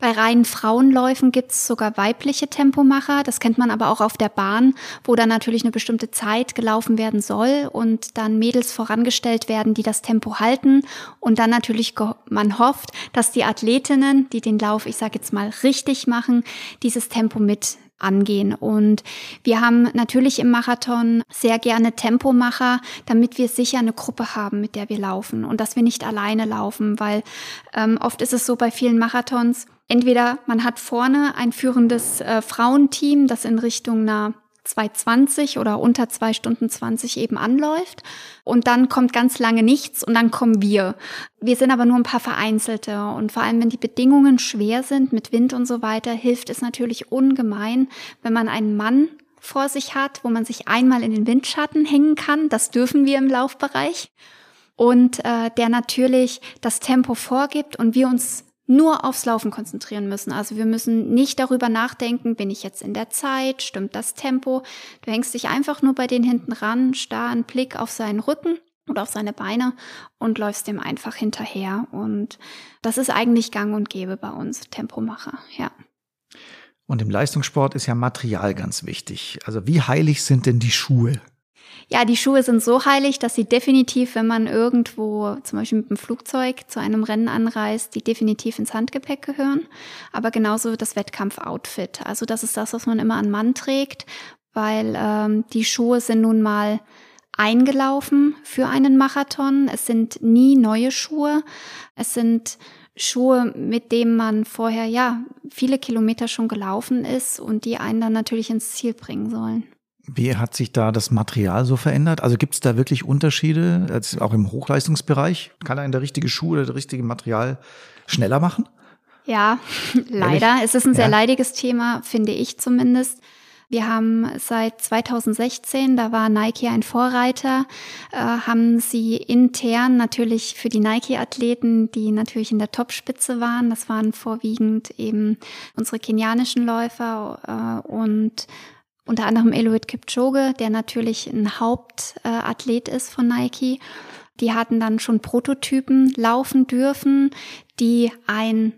Bei reinen Frauenläufen gibt's sogar weibliche Tempomacher. Das kennt man aber auch auf der Bahn, wo dann natürlich eine bestimmte Zeit gelaufen werden soll und dann Mädels vorangestellt werden, die das Tempo halten. Und dann natürlich man hofft, dass die Athletinnen, die den Lauf, ich sage jetzt mal, richtig machen, dieses Tempo mit angehen. Und wir haben natürlich im Marathon sehr gerne Tempomacher, damit wir sicher eine Gruppe haben, mit der wir laufen und dass wir nicht alleine laufen, weil ähm, oft ist es so bei vielen Marathons, entweder man hat vorne ein führendes äh, Frauenteam, das in Richtung einer 2,20 oder unter 2 Stunden 20 eben anläuft. Und dann kommt ganz lange nichts und dann kommen wir. Wir sind aber nur ein paar Vereinzelte. Und vor allem, wenn die Bedingungen schwer sind mit Wind und so weiter, hilft es natürlich ungemein, wenn man einen Mann vor sich hat, wo man sich einmal in den Windschatten hängen kann. Das dürfen wir im Laufbereich. Und äh, der natürlich das Tempo vorgibt und wir uns nur aufs Laufen konzentrieren müssen. Also wir müssen nicht darüber nachdenken, bin ich jetzt in der Zeit, stimmt das Tempo. Du hängst dich einfach nur bei den hinten ran, starr einen Blick auf seinen Rücken oder auf seine Beine und läufst dem einfach hinterher. Und das ist eigentlich gang und gäbe bei uns, Tempomacher, ja. Und im Leistungssport ist ja Material ganz wichtig. Also wie heilig sind denn die Schuhe? Ja, die Schuhe sind so heilig, dass sie definitiv, wenn man irgendwo zum Beispiel mit dem Flugzeug zu einem Rennen anreist, die definitiv ins Handgepäck gehören. Aber genauso das Wettkampfoutfit. Also das ist das, was man immer an Mann trägt, weil ähm, die Schuhe sind nun mal eingelaufen für einen Marathon. Es sind nie neue Schuhe. Es sind Schuhe, mit denen man vorher ja viele Kilometer schon gelaufen ist und die einen dann natürlich ins Ziel bringen sollen. Wie hat sich da das Material so verändert? Also gibt es da wirklich Unterschiede, also auch im Hochleistungsbereich? Kann ein der richtige Schuh oder das richtige Material schneller machen? Ja, leider. Es ist ein sehr Ja. leidiges Thema, finde ich zumindest. Wir haben seit 2016, da war Nike ein Vorreiter, äh, haben sie intern natürlich für die Nike-Athleten, die natürlich in der Topspitze waren, das waren vorwiegend eben unsere kenianischen Läufer äh, und unter anderem Eloid Kipchoge, der natürlich ein Hauptathlet ist von Nike. Die hatten dann schon Prototypen laufen dürfen, die ein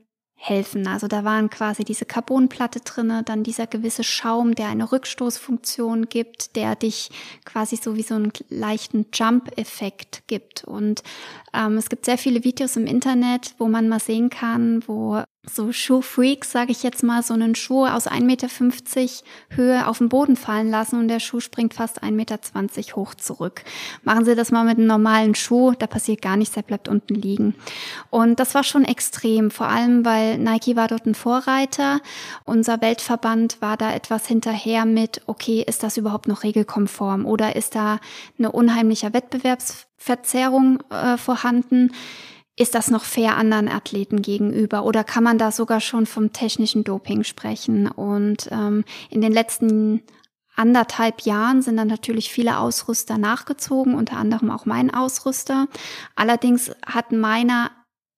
helfen. Also da waren quasi diese Carbonplatte drinne, dann dieser gewisse Schaum, der eine Rückstoßfunktion gibt, der dich quasi so wie so einen leichten Jump-Effekt gibt. Und ähm, es gibt sehr viele Videos im Internet, wo man mal sehen kann, wo so Schuhfreaks, sage ich jetzt mal, so einen Schuh aus 1,50 Meter Höhe auf den Boden fallen lassen und der Schuh springt fast 1,20 Meter hoch zurück. Machen Sie das mal mit einem normalen Schuh, da passiert gar nichts, der bleibt unten liegen. Und das war schon extrem, vor allem weil Nike war dort ein Vorreiter. Unser Weltverband war da etwas hinterher mit, okay, ist das überhaupt noch regelkonform oder ist da eine unheimliche Wettbewerbsverzerrung äh, vorhanden? Ist das noch fair anderen Athleten gegenüber oder kann man da sogar schon vom technischen Doping sprechen? Und ähm, in den letzten anderthalb Jahren sind dann natürlich viele Ausrüster nachgezogen, unter anderem auch mein Ausrüster. Allerdings hat meiner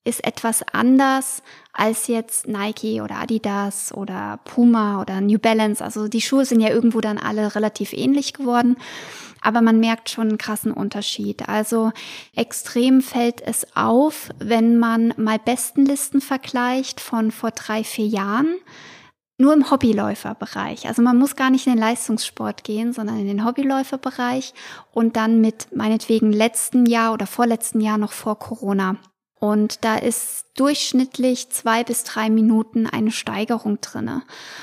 ist etwas anders als jetzt Nike oder Adidas oder Puma oder New Balance. Also die Schuhe sind ja irgendwo dann alle relativ ähnlich geworden aber man merkt schon einen krassen Unterschied. Also extrem fällt es auf, wenn man mal Bestenlisten vergleicht von vor drei, vier Jahren. Nur im Hobbyläuferbereich. Also man muss gar nicht in den Leistungssport gehen, sondern in den Hobbyläuferbereich und dann mit meinetwegen letzten Jahr oder vorletzten Jahr noch vor Corona. Und da ist durchschnittlich zwei bis drei Minuten eine Steigerung drinne.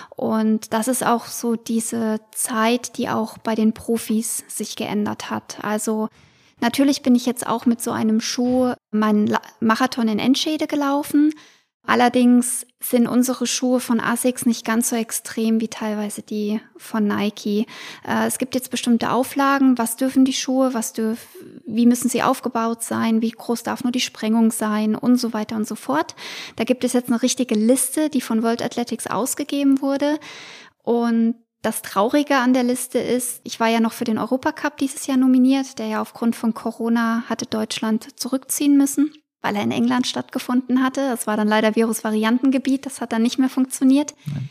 Und das ist auch so diese Zeit, die auch bei den Profis sich geändert hat. Also natürlich bin ich jetzt auch mit so einem Schuh meinen Marathon in Enschede gelaufen. Allerdings sind unsere Schuhe von Asics nicht ganz so extrem wie teilweise die von Nike. Äh, es gibt jetzt bestimmte Auflagen, was dürfen die Schuhe, was dürf, wie müssen sie aufgebaut sein, wie groß darf nur die Sprengung sein und so weiter und so fort. Da gibt es jetzt eine richtige Liste, die von World Athletics ausgegeben wurde. Und das Traurige an der Liste ist, ich war ja noch für den Europacup dieses Jahr nominiert, der ja aufgrund von Corona hatte Deutschland zurückziehen müssen weil er in England stattgefunden hatte. Das war dann leider Virusvariantengebiet, das hat dann nicht mehr funktioniert. Nein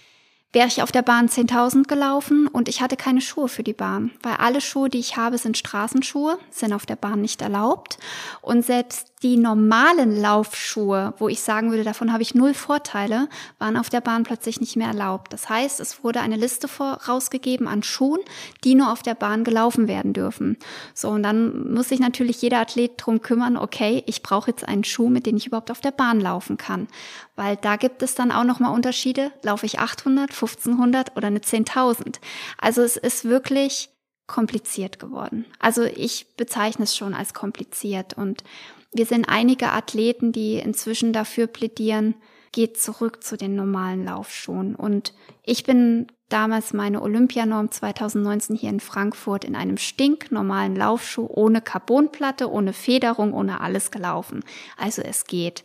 wäre ich auf der Bahn 10.000 gelaufen und ich hatte keine Schuhe für die Bahn, weil alle Schuhe, die ich habe, sind Straßenschuhe, sind auf der Bahn nicht erlaubt. Und selbst die normalen Laufschuhe, wo ich sagen würde, davon habe ich null Vorteile, waren auf der Bahn plötzlich nicht mehr erlaubt. Das heißt, es wurde eine Liste vorausgegeben an Schuhen, die nur auf der Bahn gelaufen werden dürfen. So, und dann muss sich natürlich jeder Athlet drum kümmern, okay, ich brauche jetzt einen Schuh, mit dem ich überhaupt auf der Bahn laufen kann. Weil da gibt es dann auch nochmal Unterschiede. Laufe ich 800, 1500 oder eine 10.000. Also es ist wirklich kompliziert geworden. Also ich bezeichne es schon als kompliziert und wir sind einige Athleten, die inzwischen dafür plädieren, geht zurück zu den normalen Laufschuhen. Und ich bin damals meine Olympianorm 2019 hier in Frankfurt in einem stinknormalen Laufschuh ohne Carbonplatte, ohne Federung, ohne alles gelaufen. Also es geht.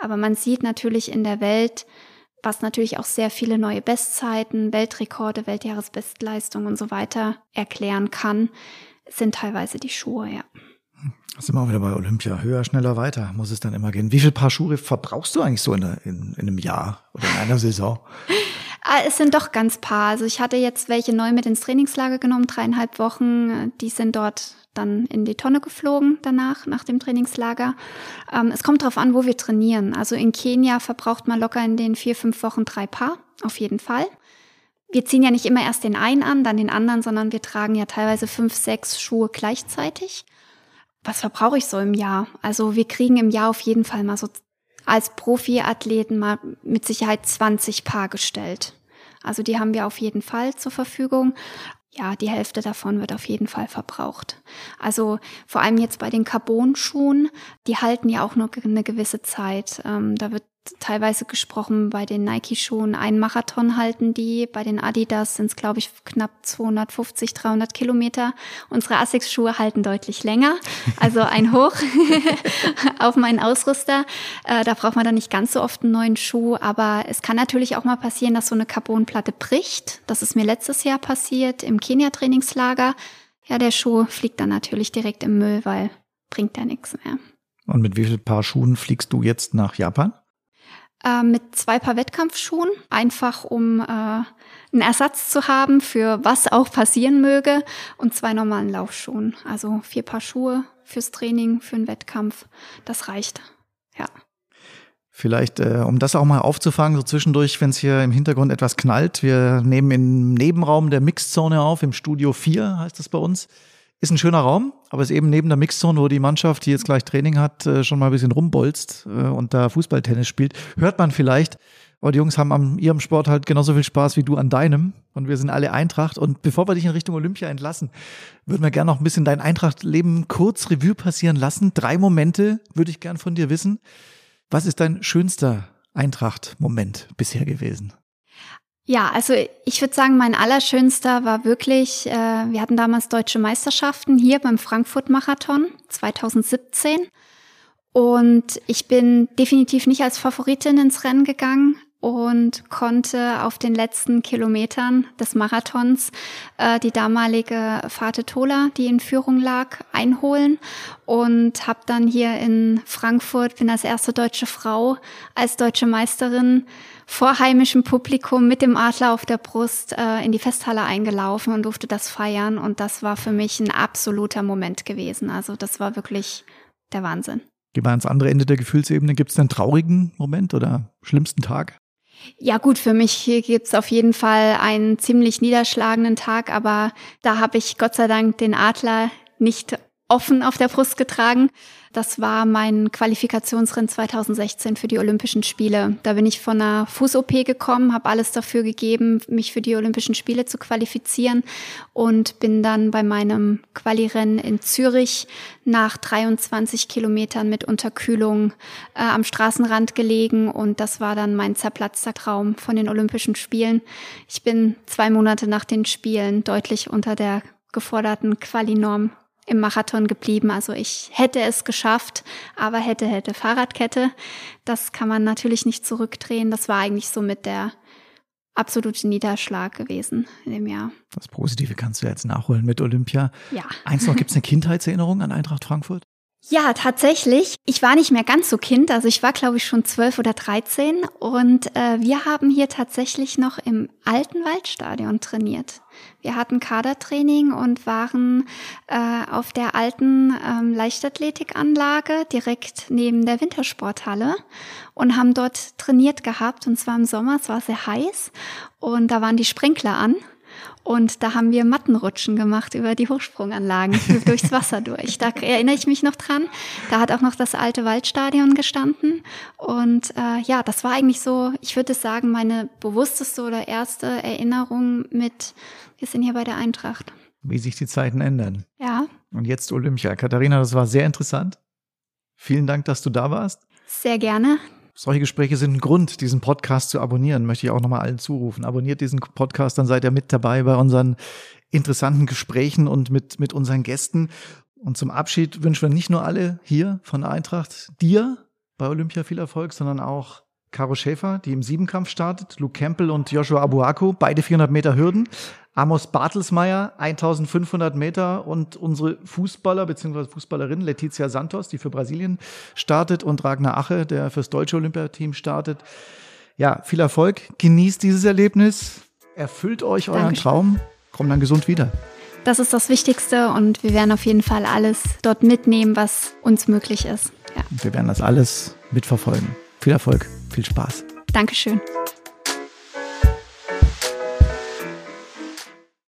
Aber man sieht natürlich in der Welt, was natürlich auch sehr viele neue Bestzeiten, Weltrekorde, Weltjahresbestleistungen und so weiter erklären kann, sind teilweise die Schuhe, ja. Das sind wir wieder bei Olympia. Höher, schneller, weiter muss es dann immer gehen. Wie viel Paar Schuhe verbrauchst du eigentlich so in, in, in einem Jahr oder in einer Saison? Ah, es sind doch ganz paar. Also ich hatte jetzt welche neu mit ins Trainingslager genommen, dreieinhalb Wochen. Die sind dort dann in die Tonne geflogen danach, nach dem Trainingslager. Ähm, es kommt darauf an, wo wir trainieren. Also in Kenia verbraucht man locker in den vier, fünf Wochen drei Paar, auf jeden Fall. Wir ziehen ja nicht immer erst den einen an, dann den anderen, sondern wir tragen ja teilweise fünf, sechs Schuhe gleichzeitig. Was verbrauche ich so im Jahr? Also wir kriegen im Jahr auf jeden Fall mal so als Profiathleten mal mit Sicherheit 20 Paar gestellt. Also die haben wir auf jeden Fall zur Verfügung ja, die Hälfte davon wird auf jeden Fall verbraucht. Also vor allem jetzt bei den Carbon-Schuhen, die halten ja auch nur eine gewisse Zeit. Ähm, da wird teilweise gesprochen bei den Nike-Schuhen. Einen Marathon halten die, bei den Adidas sind es, glaube ich, knapp 250, 300 Kilometer. Unsere Asics-Schuhe halten deutlich länger. Also ein Hoch auf meinen Ausrüster. Äh, da braucht man dann nicht ganz so oft einen neuen Schuh, aber es kann natürlich auch mal passieren, dass so eine Carbonplatte bricht. Das ist mir letztes Jahr passiert im Kenia-Trainingslager. Ja, der Schuh fliegt dann natürlich direkt im Müll, weil bringt ja nichts mehr. Und mit wie viel Paar Schuhen fliegst du jetzt nach Japan? Äh, mit zwei Paar Wettkampfschuhen, einfach um äh, einen Ersatz zu haben für was auch passieren möge und zwei normalen Laufschuhen. Also vier Paar Schuhe fürs Training, für einen Wettkampf. Das reicht. Ja. Vielleicht, äh, um das auch mal aufzufangen, so zwischendurch, wenn es hier im Hintergrund etwas knallt. Wir nehmen im Nebenraum der Mixzone auf, im Studio 4 heißt das bei uns. Ist ein schöner Raum, aber ist eben neben der Mixzone, wo die Mannschaft, die jetzt gleich Training hat, äh, schon mal ein bisschen rumbolzt äh, und da Fußballtennis spielt. Hört man vielleicht, Aber die Jungs haben an ihrem Sport halt genauso viel Spaß wie du an deinem. Und wir sind alle Eintracht. Und bevor wir dich in Richtung Olympia entlassen, würden wir gerne noch ein bisschen dein Eintracht-Leben kurz Revue passieren lassen. Drei Momente würde ich gern von dir wissen. Was ist dein schönster Eintracht-Moment bisher gewesen? Ja, also ich würde sagen, mein allerschönster war wirklich, äh, wir hatten damals deutsche Meisterschaften hier beim Frankfurt-Marathon 2017. Und ich bin definitiv nicht als Favoritin ins Rennen gegangen und konnte auf den letzten Kilometern des Marathons äh, die damalige Fate Tola, die in Führung lag, einholen und habe dann hier in Frankfurt, bin als erste deutsche Frau, als deutsche Meisterin vor heimischem Publikum mit dem Adler auf der Brust äh, in die Festhalle eingelaufen und durfte das feiern und das war für mich ein absoluter Moment gewesen. Also das war wirklich der Wahnsinn. Gehen wir ans andere Ende der Gefühlsebene. Gibt es einen traurigen Moment oder schlimmsten Tag? Ja gut, für mich gibt's auf jeden Fall einen ziemlich niederschlagenden Tag, aber da habe ich Gott sei Dank den Adler nicht offen auf der Brust getragen. Das war mein Qualifikationsrennen 2016 für die Olympischen Spiele. Da bin ich von einer Fuß-OP gekommen, habe alles dafür gegeben, mich für die Olympischen Spiele zu qualifizieren und bin dann bei meinem Qualirennen in Zürich nach 23 Kilometern mit Unterkühlung äh, am Straßenrand gelegen und das war dann mein zerplatzter Traum von den Olympischen Spielen. Ich bin zwei Monate nach den Spielen deutlich unter der geforderten Qualinorm im Marathon geblieben. Also ich hätte es geschafft, aber hätte, hätte Fahrradkette. Das kann man natürlich nicht zurückdrehen. Das war eigentlich so mit der absolute Niederschlag gewesen in dem Jahr. Das Positive kannst du jetzt nachholen mit Olympia. Ja. Eins noch, gibt es eine Kindheitserinnerung an Eintracht Frankfurt? Ja, tatsächlich. Ich war nicht mehr ganz so Kind, also ich war, glaube ich, schon zwölf oder dreizehn. Und äh, wir haben hier tatsächlich noch im alten Waldstadion trainiert. Wir hatten Kadertraining und waren äh, auf der alten ähm, Leichtathletikanlage direkt neben der Wintersporthalle und haben dort trainiert gehabt. Und zwar im Sommer, es war sehr heiß und da waren die Sprinkler an. Und da haben wir Mattenrutschen gemacht über die Hochsprunganlagen durchs Wasser durch. Da erinnere ich mich noch dran. Da hat auch noch das alte Waldstadion gestanden. Und äh, ja, das war eigentlich so, ich würde sagen, meine bewussteste oder erste Erinnerung mit, wir sind hier bei der Eintracht. Wie sich die Zeiten ändern. Ja. Und jetzt Olympia. Katharina, das war sehr interessant. Vielen Dank, dass du da warst. Sehr gerne. Solche Gespräche sind ein Grund, diesen Podcast zu abonnieren, möchte ich auch nochmal allen zurufen. Abonniert diesen Podcast, dann seid ihr mit dabei bei unseren interessanten Gesprächen und mit, mit unseren Gästen. Und zum Abschied wünschen wir nicht nur alle hier von Eintracht dir bei Olympia viel Erfolg, sondern auch Caro Schäfer, die im Siebenkampf startet, Luke Campbell und Joshua Abuaku, beide 400 Meter Hürden. Amos Bartelsmeier 1500 Meter und unsere Fußballer bzw. Fußballerin Letizia Santos, die für Brasilien startet und Ragnar Ache, der fürs deutsche Olympiateam startet. Ja, viel Erfolg, genießt dieses Erlebnis, erfüllt euch euren Dankeschön. Traum, kommt dann gesund wieder. Das ist das Wichtigste und wir werden auf jeden Fall alles dort mitnehmen, was uns möglich ist. Ja. Wir werden das alles mitverfolgen. Viel Erfolg, viel Spaß. Dankeschön.